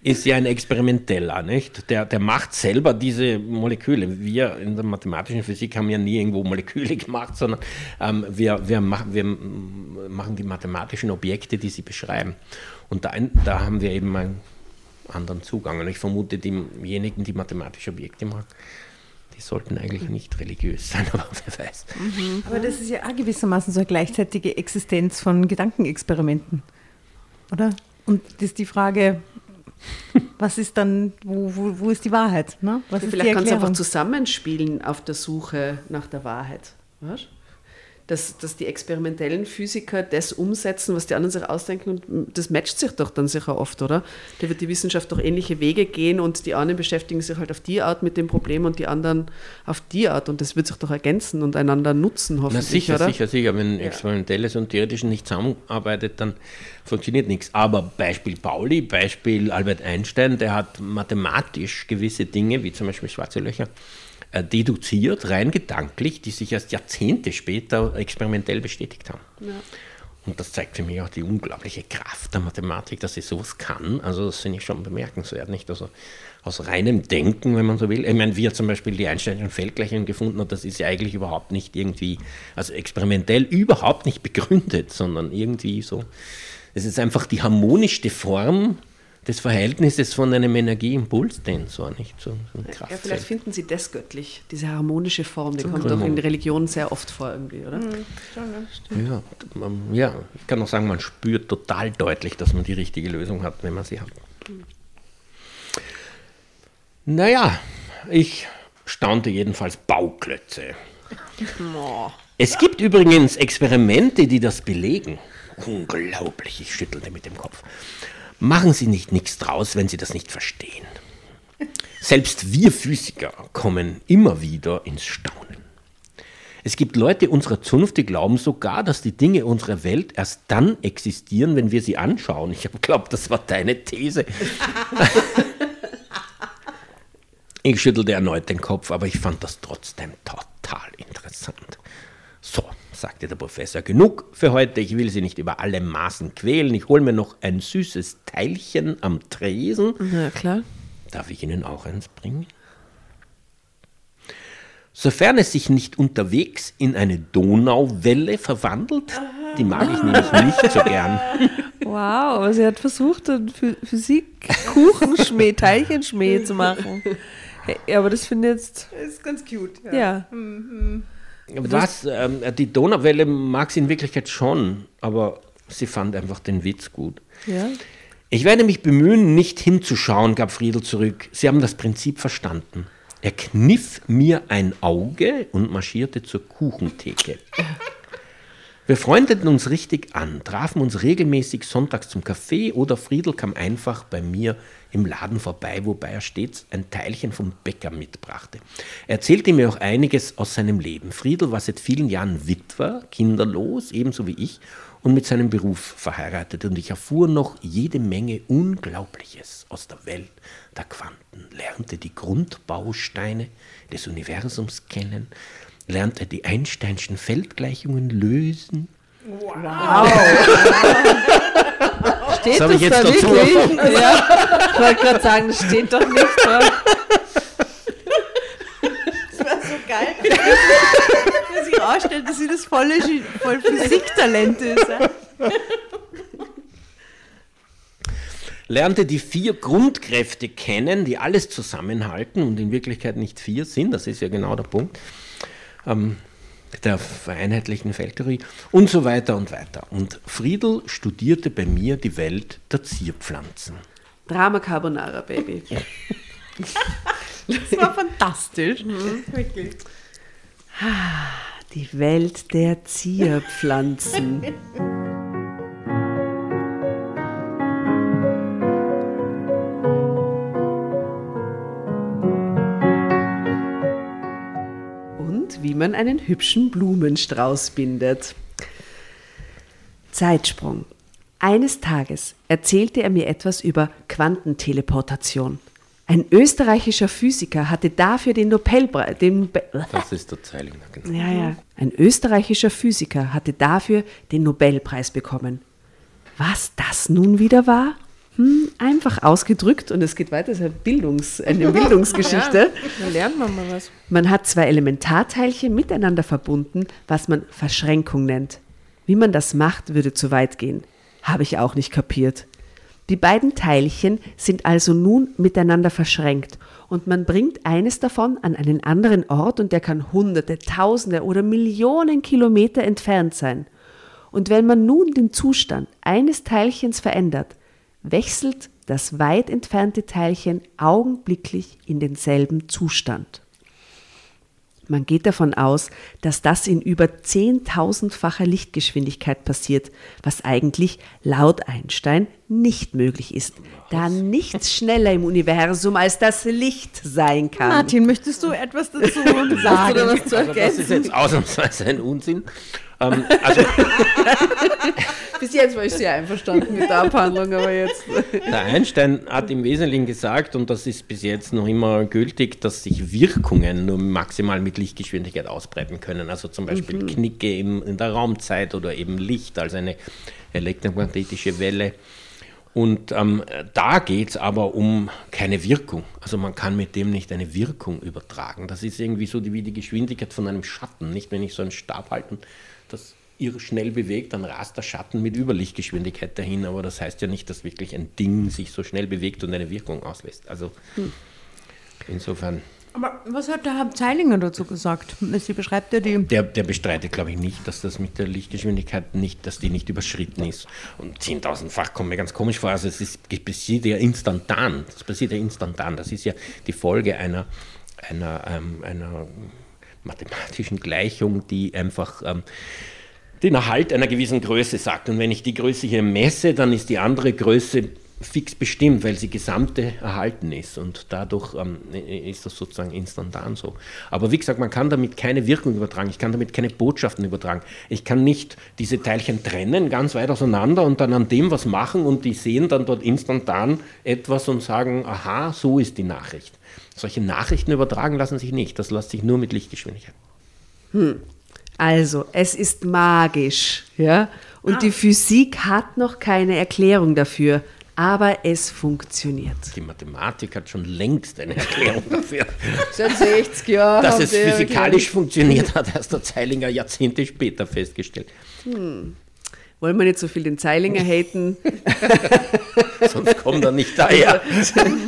ist ja ein Experimenteller, nicht? Der, der macht selber diese Moleküle. Wir in der mathematischen Physik haben ja nie irgendwo Moleküle <laughs> gemacht, sondern ähm, wir, wir, machen, wir machen die mathematischen Objekte, die sie beschreiben. Und da, da haben wir eben einen anderen Zugang. Und ich vermute, diejenigen, die mathematische Objekte machen, die sollten eigentlich nicht religiös sein, <laughs> aber wer weiß. Aber das ist ja auch gewissermaßen so eine gleichzeitige Existenz von Gedankenexperimenten, oder? Und das ist die Frage, was ist dann, wo, wo, wo ist die Wahrheit? Ne? Was ist Vielleicht kannst du einfach zusammenspielen auf der Suche nach der Wahrheit. Weißt? Dass, dass die experimentellen Physiker das umsetzen, was die anderen sich ausdenken, und das matcht sich doch dann sicher oft, oder? Da wird die Wissenschaft doch ähnliche Wege gehen und die einen beschäftigen sich halt auf die Art mit dem Problem und die anderen auf die Art und das wird sich doch ergänzen und einander nutzen, Na hoffentlich, sicher, oder? sicher, sicher. Wenn Experimentelles und Theoretisches nicht zusammenarbeitet, dann funktioniert nichts. Aber Beispiel Pauli, Beispiel Albert Einstein, der hat mathematisch gewisse Dinge, wie zum Beispiel schwarze Löcher, deduziert, rein gedanklich, die sich erst Jahrzehnte später experimentell bestätigt haben. Und das zeigt für mich auch die unglaubliche Kraft der Mathematik, dass sie sowas kann. Also das finde ich schon bemerkenswert, nicht? Also aus reinem Denken, wenn man so will. Ich meine, wie er zum Beispiel die Einsteinischen Feldgleichungen gefunden hat, das ist ja eigentlich überhaupt nicht irgendwie, also experimentell überhaupt nicht begründet, sondern irgendwie so. Es ist einfach die harmonischste Form des Verhältnisses von einem Energieimpulstensor, nicht so, so ein Ja, vielleicht finden sie das göttlich, diese harmonische Form, die kommt Gründung. doch in Religion sehr oft vor irgendwie, oder? Ja, man, ja, ich kann auch sagen, man spürt total deutlich, dass man die richtige Lösung hat, wenn man sie hat. Naja, ich staunte jedenfalls Bauklötze. Es gibt übrigens Experimente, die das belegen. Unglaublich, ich schüttelte mit dem Kopf. Machen Sie nicht nichts draus, wenn Sie das nicht verstehen. Selbst wir Physiker kommen immer wieder ins Staunen. Es gibt Leute unserer Zunft, die glauben sogar, dass die Dinge unserer Welt erst dann existieren, wenn wir sie anschauen. Ich habe glaubt, das war deine These. <laughs> ich schüttelte erneut den Kopf, aber ich fand das trotzdem total interessant. Sagte der Professor, genug für heute. Ich will Sie nicht über alle Maßen quälen. Ich hole mir noch ein süßes Teilchen am Tresen. Ja, klar. Darf ich Ihnen auch eins bringen? sofern es sich nicht unterwegs in eine Donauwelle verwandelt. Die mag ich nämlich nicht so gern. <laughs> Wow, sie hat versucht, einen Phy- Physik-Kuchenschmäh, Teilchenschmäh zu machen. Ja, aber das finde ich jetzt, Das ist ganz cute. ja. Was, ähm, die Donauwelle mag sie in Wirklichkeit schon, aber sie fand einfach den Witz gut. ja. Ich werde mich bemühen, nicht hinzuschauen, gab Friedel zurück. Sie haben das Prinzip verstanden. Er kniff mir ein Auge und marschierte zur Kuchentheke. <laughs> Wir freundeten uns richtig an, trafen uns regelmäßig sonntags zum Kaffee oder Friedel kam einfach bei mir im Laden vorbei, wobei er stets ein Teilchen vom Bäcker mitbrachte. Er erzählte mir auch einiges aus seinem Leben. Friedel war seit vielen Jahren Witwer, kinderlos, ebenso wie ich, und mit seinem Beruf verheiratet. Und ich erfuhr noch jede Menge Unglaubliches aus der Welt der Quanten, lernte die Grundbausteine des Universums kennen, lernte die Einsteinschen Feldgleichungen lösen. Steht Das habe ich jetzt da wirklich? erfunden. Ja. Ich wollte gerade sagen, das steht doch nicht da. Das war so geil. Dass sich herausstellt, dass sie das volle, voll Physiktalent ist. lernte die vier Grundkräfte kennen, die alles zusammenhalten und in Wirklichkeit nicht vier sind, das ist ja genau der Punkt, ähm, der vereinheitlichen Feldtheorie und so weiter und weiter. Und Friedel studierte bei mir die Welt der Zierpflanzen. Drama Carbonara, Baby. <laughs> Das war fantastisch. Wirklich. Die Welt der Zierpflanzen. <laughs> Und wie man einen hübschen Blumenstrauß bindet. Zeitsprung. Eines Tages erzählte er mir etwas über Quantenteleportation. Ein österreichischer Physiker hatte dafür den Nobelpreis, den Be Das ist der Zeilinger. Genau. ja, ja. Ein österreichischer Physiker hatte dafür den Nobelpreis bekommen. Was das nun wieder war? Hm, einfach ausgedrückt, und es geht weiter, es ist eine, Bildungs-, eine <laughs> Bildungsgeschichte. Da lernt man mal was. Man hat zwei Elementarteilchen miteinander verbunden, was man Verschränkung nennt. Wie man das macht, würde zu weit gehen. Habe ich auch nicht kapiert. Die beiden Teilchen sind also nun miteinander verschränkt und man bringt eines davon an einen anderen Ort und der kann hunderte, tausende oder Millionen Kilometer entfernt sein. Und wenn man nun den Zustand eines Teilchens verändert, wechselt das weit entfernte Teilchen augenblicklich in denselben Zustand. Man geht davon aus, dass das in über 10.000-facher Lichtgeschwindigkeit passiert, was eigentlich laut Einstein nicht möglich ist, da nichts schneller im Universum als das Licht sein kann. Martin, möchtest du etwas dazu sagen? was zu Also das ist jetzt ausnahmsweise ein Unsinn. Ähm, also <laughs> Bis jetzt war ich sehr einverstanden mit der Abhandlung, aber jetzt. Der Einstein hat im Wesentlichen gesagt, und das ist bis jetzt noch immer gültig, dass sich Wirkungen nur maximal mit Lichtgeschwindigkeit ausbreiten können. Also zum Beispiel Knicke im, in der Raumzeit oder eben Licht als eine elektromagnetische Welle. Und ähm, da geht es aber um keine Wirkung. Also man kann mit dem nicht eine Wirkung übertragen. Das ist irgendwie so die, wie die Geschwindigkeit von einem Schatten. Nicht, wenn ich so einen Stab halte und das irre schnell bewegt, dann rast der Schatten mit Überlichtgeschwindigkeit dahin. Aber das heißt ja nicht, dass wirklich ein Ding sich so schnell bewegt und eine Wirkung auslässt. Also insofern, Aber was hat der Herr Zeilinger dazu gesagt? Sie beschreibt ja die. der, der bestreitet, glaube ich, nicht, dass das mit der Lichtgeschwindigkeit nicht, dass die nicht überschritten ist. Und 10.000-fach kommt mir ganz komisch vor. Also es ist, passiert ja instantan. Das passiert ja instantan. Das ist ja die Folge einer, einer, ähm, einer mathematischen Gleichung, die einfach ähm, den Erhalt einer gewissen Größe sagt. Und wenn ich die Größe hier messe, dann ist die andere Größe fix bestimmt, weil sie gesamte erhalten ist. Und dadurch ähm, ist das sozusagen instantan so. Aber wie gesagt, man kann damit keine Wirkung übertragen. Ich kann damit keine Botschaften übertragen. Ich kann nicht diese Teilchen trennen, ganz weit auseinander und dann an dem was machen und die sehen dann dort instantan etwas und sagen, aha, so ist die Nachricht. Solche Nachrichten übertragen lassen sich nicht. Das lässt sich nur mit Lichtgeschwindigkeit. Also, es ist magisch, ja? Und die Physik hat noch keine Erklärung dafür. Aber es funktioniert. Die Mathematik hat schon längst eine Erklärung dafür. <laughs> Seit 60 Jahren. Dass es physikalisch funktioniert, <laughs> hat erst der Zeilinger Jahrzehnte später festgestellt. Wollen wir nicht so viel den Zeilinger haten? <laughs> Sonst kommt er nicht daher.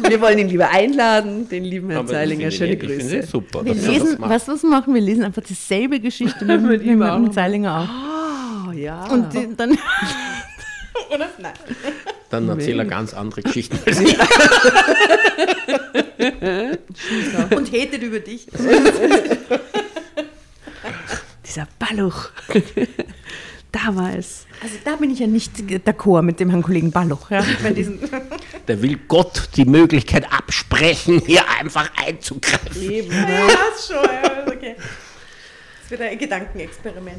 Wir wollen ihn lieber einladen, den lieben Herrn Aber Zeilinger. ich Schöne ich Grüße. super. Wir lesen, was wir machen, wir lesen einfach dieselbe Geschichte mit, mit, mit, noch. Zeilinger auch. Oh ja. Und die, dann. Oder? Nein. Dann erzählt er ganz andere Geschichten <laughs> <laughs> als ich. Und hatet über dich. dieser Balluch. <laughs> Damals. Also da bin ich ja nicht d'accord mit dem Herrn Kollegen Balloch. Ja, Der will Gott die Möglichkeit absprechen, hier einfach einzugreifen. ja, das schon. Ja, okay. Das wird ein Gedankenexperiment.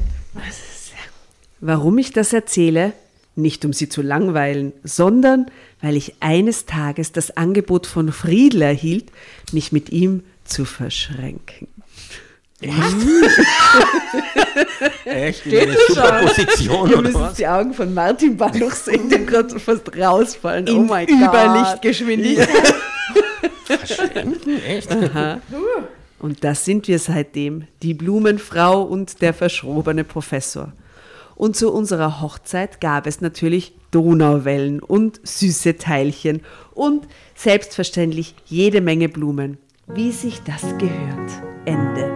Warum ich das erzähle? Nicht um Sie zu langweilen, sondern weil ich eines Tages das Angebot von Friedl erhielt, mich mit ihm zu verschränken. <laughs> Echt? In eine super Position Ihr müsst was? die Augen von Martin Balluch sehen, dem <laughs> gerade fast rausfallen. oh In mein Gott. Überlichtgeschwindigkeit. <laughs> Echt? Und das sind wir seitdem, die Blumenfrau und der verschrobene Professor. Und zu unserer Hochzeit gab es natürlich Donauwellen und süße Teilchen und selbstverständlich jede Menge Blumen. Wie sich das gehört. Ende.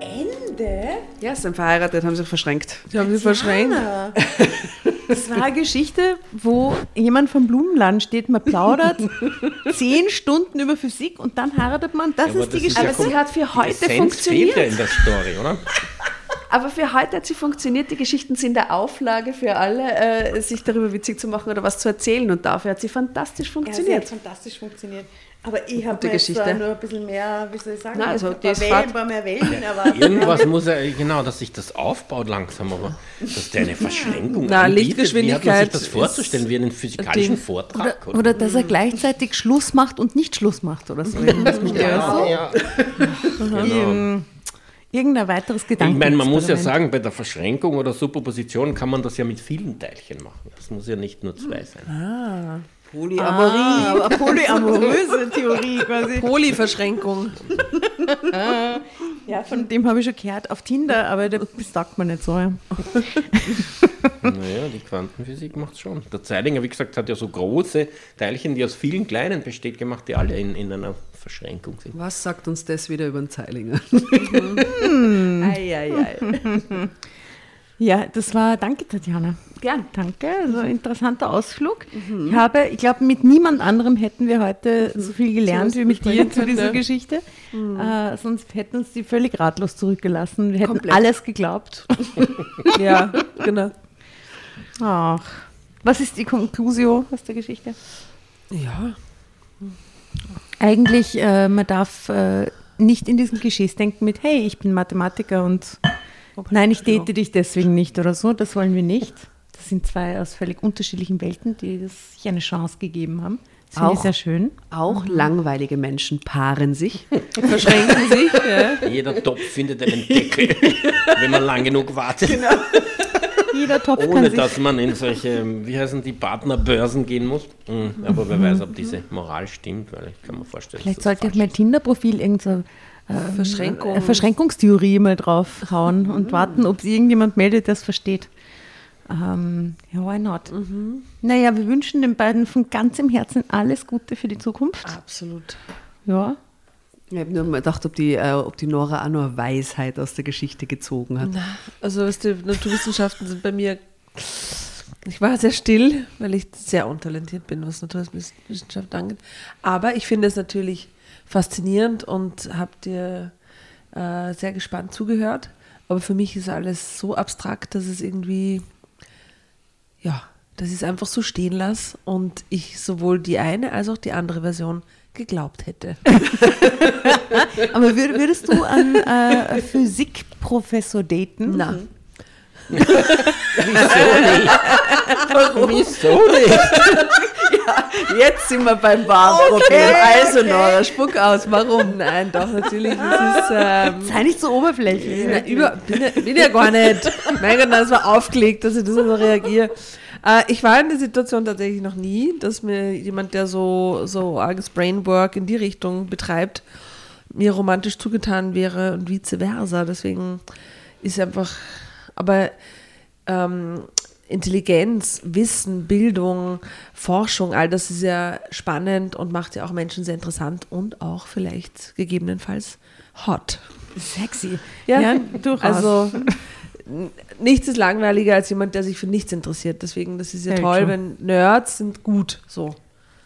Ende? Ja, sind verheiratet, haben sich verschränkt. Die haben sie verschränkt. <laughs> Das war eine Geschichte, wo jemand vom Blumenladen steht, man plaudert <laughs> zehn Stunden über Physik und dann heiratet man. Das aber ist die das ist Geschichte. ja Aber sie hat für Die heute Essenz fehlt funktioniert. ja in der Story, oder? Aber für heute hat sie funktioniert. Die Geschichten sind der Auflage für alle, äh, sich darüber witzig zu machen oder was zu erzählen. Und dafür hat sie fantastisch Ja, sie funktioniert. hat fantastisch funktioniert. Aber ich habe jetzt Geschichte. da nur ein bisschen mehr, wie soll ich sagen, Na, also, ein paar, Wellen, ein paar mehr Wellen <laughs> erwartet. Irgendwas muss er, genau, dass sich das aufbaut langsam, aber dass der eine Verschränkung Na, anbietet, Lichtgeschwindigkeit Wie hat man sich das vorzustellen, wie einen physikalischen. Vortrag? Oder, oder dass er gleichzeitig Schluss macht und nicht Schluss macht oder so. Der- ja, ja. genau. Irgend- Irgendein weiteres Ich Gedanken. meine, man muss ja sagen, bei der Verschränkung oder Superposition kann man das ja mit vielen Teilchen machen. Das muss ja nicht nur zwei sein. Polyamorie. Ah, aber polyamoröse Theorie quasi. Polyverschränkung. Ja, von dem habe ich schon gehört auf Tinder, aber das sagt man nicht so. Ja. Naja, die Quantenphysik macht schon. Der Zeilinger, wie gesagt, hat ja so große Teilchen, die aus vielen kleinen besteht, gemacht, die alle in, in einer Verschränkung sind. Was sagt uns das wieder über den Zeilinger? ei, ei, ei. Ja, das war, danke Tatjana. Gern. Danke, also interessanter Ausflug. Ich habe, ich glaube, mit niemand anderem hätten wir heute so viel gelernt wie mit dir zu dieser Geschichte. Äh, sonst hätten uns die völlig ratlos zurückgelassen. Wir hätten Komplett. alles geglaubt. <laughs> Ja, genau. Ach, was ist die Conclusio aus der Geschichte? Ja, Eigentlich, äh, man darf äh, nicht in diesen Klischees denken mit, hey, ich bin Mathematiker und nein, ich date dich deswegen nicht oder so. Das wollen wir nicht. Das sind zwei aus völlig unterschiedlichen Welten, die sich eine Chance gegeben haben. Das finde ich Auch. sehr schön. Auch langweilige Menschen paaren sich. <laughs> verschränken sich. Ja. Jeder Topf findet einen Deckel, <laughs> wenn man lang genug wartet. Jeder Topf kann Ohne sich... dass man in solche, wie heißen die, Partnerbörsen gehen muss. Mhm. Aber wer weiß, ob diese Moral stimmt, weil ich kann mir vorstellen, Vielleicht dass sollte ich auf mein Tinder-Profil irgendeine Verschränkung. äh, Verschränkungstheorie mal draufhauen und warten, ob sich irgendjemand meldet, der es versteht. Ähm, ja, why not? Naja, wir wünschen den beiden von ganzem Herzen alles Gute für die Zukunft. Absolut. Ja, Ich habe nur mal gedacht, ob die, äh, ob die Nora auch nur Weisheit aus der Geschichte gezogen hat. Also, weißt du, Naturwissenschaften sind bei mir. Ich war sehr still, weil ich sehr untalentiert bin, was Naturwissenschaft angeht. Aber ich finde es natürlich faszinierend und habe dir äh, sehr gespannt zugehört. Aber für mich ist alles so abstrakt, dass es irgendwie, ja, dass ich es einfach so stehen lasse und ich sowohl die eine als auch die andere Version geglaubt hätte. <laughs> aber würd, würdest du einen äh, Physikprofessor daten? Na, Wieso nicht? Wieso nicht? Jetzt sind wir beim Warenproblem. Also, Nora, spuck aus. Warum? Nein, doch, natürlich. Das ist, ähm, Sei nicht so oberflächlich. na, über, bin, ja, bin ja gar nicht. Mein Gott, das war aufgelegt, dass ich das so reagiere. Äh, ich war in der Situation tatsächlich noch nie, dass mir jemand, der so, so arges Brainwork in die Richtung betreibt, mir romantisch zugetan wäre und vice versa. Deswegen ist einfach, aber ähm, Intelligenz, Wissen, Bildung, Forschung, all das ist ja spannend und macht ja auch Menschen sehr interessant und auch vielleicht gegebenenfalls hot. Sexy. Ja, durchaus. Also nichts ist langweiliger als jemand, der sich für nichts interessiert. Deswegen, das ist ja Very toll, true. wenn Nerds sind gut. So.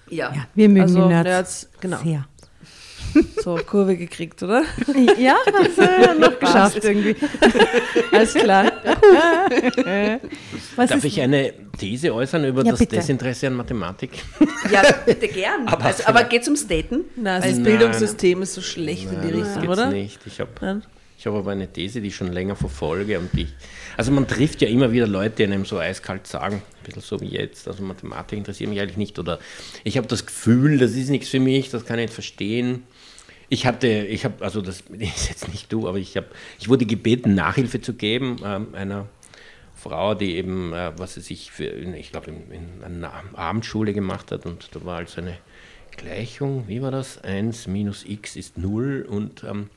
Ja. ja, wir mögen Also die Nerds. Nerds, genau. Sehr. <laughs> So, Kurve gekriegt, oder? <laughs> Ja, hast du noch <laughs> geschafft irgendwie. Alles klar. Was Darf ich eine These äußern über Ja, das bitte. Desinteresse an Mathematik? Ja, bitte gern. Aber also, aber geht's ums Daten? Na, das Nein. Bildungssystem ist so schlecht in die Nein, Richtung, geht's oder? nicht. Ich habe Nein? Ich hab aber eine These, die ich schon länger verfolge. Und die, also man trifft ja immer wieder Leute, die einem so eiskalt sagen, ein bisschen so wie jetzt, also Mathematik interessiert mich eigentlich nicht. Oder ich habe das Gefühl, das ist nichts für mich, das kann ich nicht verstehen. Ich hatte, ich habe, also das <laughs> ist jetzt nicht du, aber ich habe, ich wurde gebeten, Nachhilfe zu geben, ähm, einer Frau, die eben, äh, was sie sich für, ich glaube, in, in einer Abendschule gemacht hat und da war also eine Gleichung, wie war das? 1 minus x ist 0 und ähm,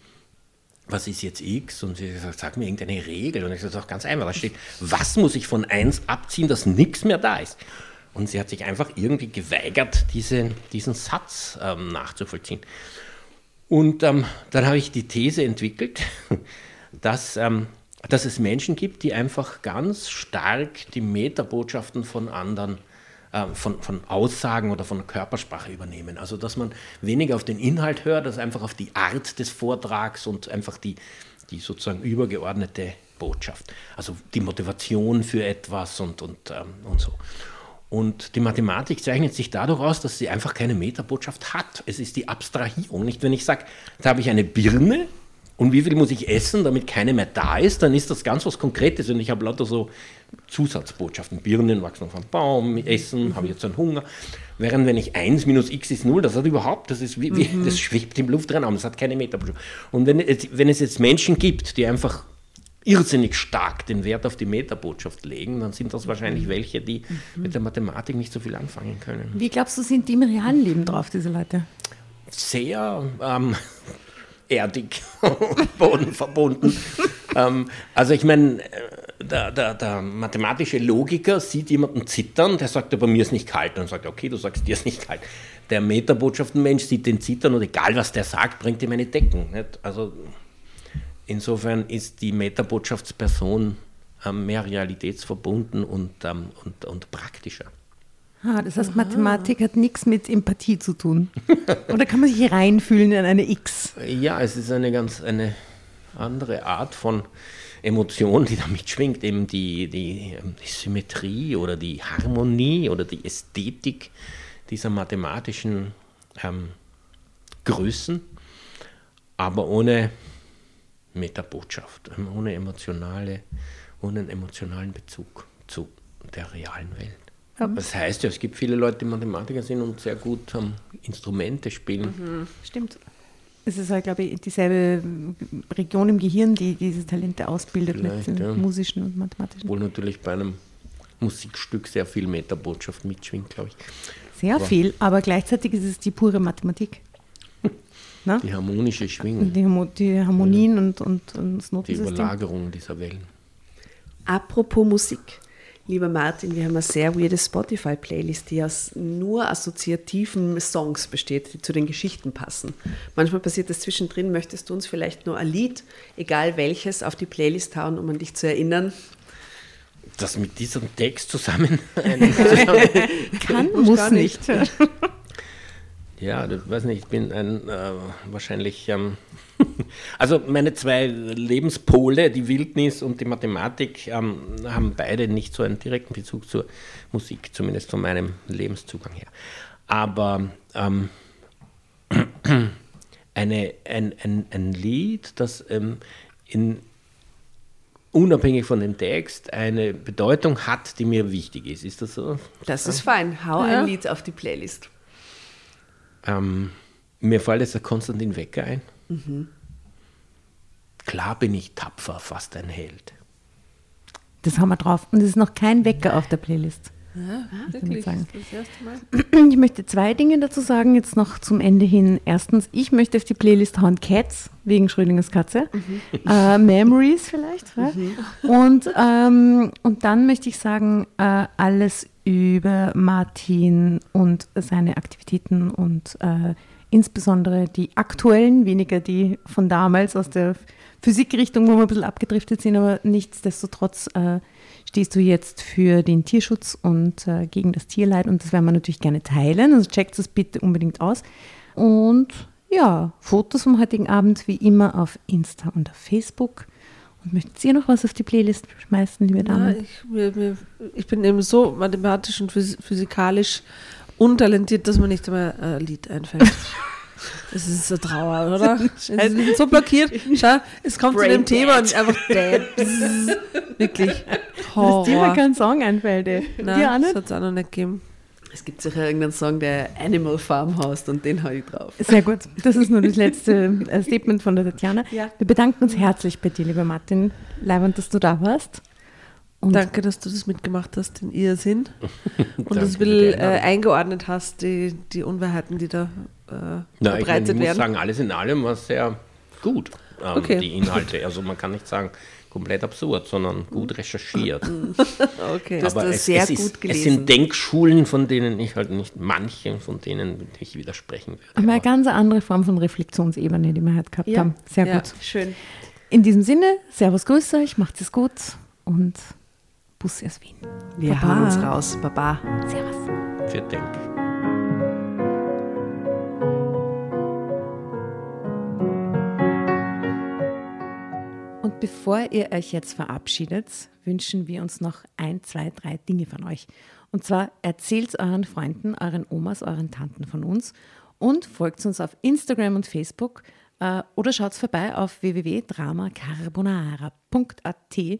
was ist jetzt x? Und sie sagt, sag mir irgendeine Regel. Und ich sage, das doch ganz einfach, da steht, was muss ich von 1 abziehen, dass nichts mehr da ist? Und sie hat sich einfach irgendwie geweigert, diese, diesen Satz ähm, nachzuvollziehen. Und ähm, dann habe ich die These entwickelt, <laughs> dass, ähm, dass es Menschen gibt, die einfach ganz stark die Metabotschaften von anderen, äh, von, von Aussagen oder von Körpersprache übernehmen. Also dass man weniger auf den Inhalt hört, als einfach auf die Art des Vortrags und einfach die, die sozusagen übergeordnete Botschaft. Also die Motivation für etwas und, und, ähm, und so. Und die Mathematik zeichnet sich dadurch aus, dass sie einfach keine Metabotschaft hat. Es ist die Abstrahierung. Nicht, wenn ich sage, da habe ich eine Birne und wie viel muss ich essen, damit keine mehr da ist, dann ist das ganz was Konkretes und ich habe lauter so Zusatzbotschaften. Birnen wachsen auf einem Baum, Essen, habe ich jetzt einen Hunger. Während wenn ich 1 minus x ist 0, das hat überhaupt, das ist wie, wie das schwebt im Luftraum, das hat keine Metabotschaft. Und wenn es, wenn es jetzt Menschen gibt, die einfach irrsinnig stark den Wert auf die Metabotschaft legen, dann sind das wahrscheinlich welche, die mit der Mathematik nicht so viel anfangen können. wie glaubst du, sind die im realen Leben drauf, diese Leute? Sehr ähm, erdig <laughs> und bodenverbunden. ähm, also ich meine, äh, der, der, der mathematische Logiker sieht jemanden zittern, der sagt, aber mir ist nicht kalt. Dann sagt okay, du sagst, dir ist nicht kalt. Der Metabotschaftenmensch sieht den zittern und egal, was der sagt, bringt ihm eine Deckung. Nicht? Also insofern ist die Metabotschaftsperson ähm, mehr realitätsverbunden und, ähm, und, und praktischer. Ah, das heißt, Mathematik hat nichts mit Empathie zu tun. <laughs> Oder kann man sich reinfühlen in eine X? Ja, es ist eine ganz eine andere Art von Emotion, die da mitschwingt, eben die, die, ähm, die Symmetrie oder die Harmonie oder die Ästhetik dieser mathematischen ähm, Größen, aber ohne Metabotschaft, ähm, ohne emotionale, ohne einen emotionalen Bezug zu der realen Welt. Das heißt ja, es gibt viele Leute, die Mathematiker sind und sehr gut ähm, Instrumente spielen. Stimmt. Es ist halt, glaube ich, dieselbe Region im Gehirn, die diese Talente ausbildet Vielleicht, mit den ja. musischen und mathematischen. Obwohl natürlich bei einem Musikstück sehr viel Metabotschaft mitschwingt, glaube ich. Sehr viel, aber gleichzeitig ist es die pure Mathematik. <laughs> Na? Die harmonische Schwingung, Die, Harmo- die Harmonien und, und, und das die Notensystem. Überlagerung dieser Wellen. Apropos Musik. Lieber Martin, wir haben eine sehr weirde Spotify-Playlist, die aus nur assoziativen Songs besteht, die zu den Geschichten passen. Manchmal passiert das zwischendrin. Möchtest du uns vielleicht nur ein Lied, egal welches, auf die Playlist hauen, um an dich zu erinnern? Das mit diesem Text zusammen. <laughs> <laughs> zusammen Kann, Muss nicht. <laughs> ja, ich weiß nicht, ich bin ein äh, wahrscheinlich. Ähm, <laughs> also meine zwei Lebenspole, die Wildnis und die Mathematik, ähm, haben beide nicht so einen direkten Bezug zur Musik, zumindest von meinem Lebenszugang her. Aber ähm, <clears throat> eine, ein, ein, ein Lied, das ähm, in unabhängig von dem Text eine Bedeutung hat, die mir wichtig ist. Ist das so? Das ist fein. Hau Ja. ein Lied auf die Playlist. Ähm, mir fällt jetzt der Konstantin Wecker ein. Mhm. Klar bin ich tapfer, fast ein Held. Das haben wir drauf. Und es ist noch kein Wecker auf der Playlist. Ja, ich wirklich. sagen. <clears throat> Ich möchte zwei Dinge dazu sagen, jetzt noch zum Ende hin. Erstens, ich möchte auf die Playlist hauen Cats, wegen Schrödingers Katze. <laughs> Äh, Memories vielleicht. Ja? Und, ähm, und dann möchte ich sagen, äh, alles über Martin und seine Aktivitäten und äh, insbesondere die aktuellen, weniger die von damals aus der Physikrichtung, wo wir ein bisschen abgedriftet sind, aber nichtsdestotrotz äh, stehst du jetzt für den Tierschutz und äh, gegen das Tierleid und das werden wir natürlich gerne teilen. Also checkt das bitte unbedingt aus. Und ja, Fotos vom heutigen Abend wie immer auf Insta und auf Facebook. Und möchtet ihr noch was auf die Playlist schmeißen, liebe Ja, Damen? ich, mir, mir, ich bin eben so mathematisch und phys physikalisch untalentiert, dass mir nicht einmal ein Lied einfällt. <laughs> Das ist so Trauer, oder? <laughs> Bin so blockiert. Schau, es kommt zu dem Thema und einfach dead. <laughs> Wirklich Dass dir mal Horror. kein Song einfällt, ey. dir auch Nein, das nicht? hat es auch noch nicht gegeben. Es gibt sicher irgendeinen Song, der Animal Farm heißt und den habe ich drauf. Sehr gut. Das ist nur das letzte äh, <laughs> Statement von der Tatjana. Ja. Wir bedanken uns herzlich bei dir, lieber Martin. Leibend, dass du da warst. Und Danke, dass du das mitgemacht hast in ihr Sinn <laughs> und das bisschen äh, eingeordnet hast, die, die Unwahrheiten, die da äh, Na, ich, meine, verbreitet ich muss werden. sagen, alles in allem war sehr gut, ähm, Okay. die Inhalte. Also man kann nicht sagen komplett absurd, sondern gut recherchiert. <laughs> okay. hast Aber das es, sehr es, ist, gut es gelesen. sind Denkschulen, von denen ich halt nicht, manche von denen ich widersprechen würde. Aber eine ganz andere Form von Reflexionsebene, die wir heute gehabt Ja. haben. Sehr Ja. gut. Schön. In diesem Sinne, Servus, grüß euch, macht es gut und Bussi aus Wien. Wir Baba. hauen uns raus. Baba. Servus. Für Denk. Und bevor ihr euch jetzt verabschiedet, wünschen wir uns noch ein, zwei, drei Dinge von euch. Und zwar erzählt euren Freunden, euren Omas, euren Tanten von uns und folgt uns auf Instagram und Facebook äh, oder schaut vorbei auf www.dramacarbonara.at,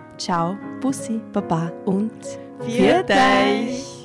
ciao, Bussi, Baba und Viert euch!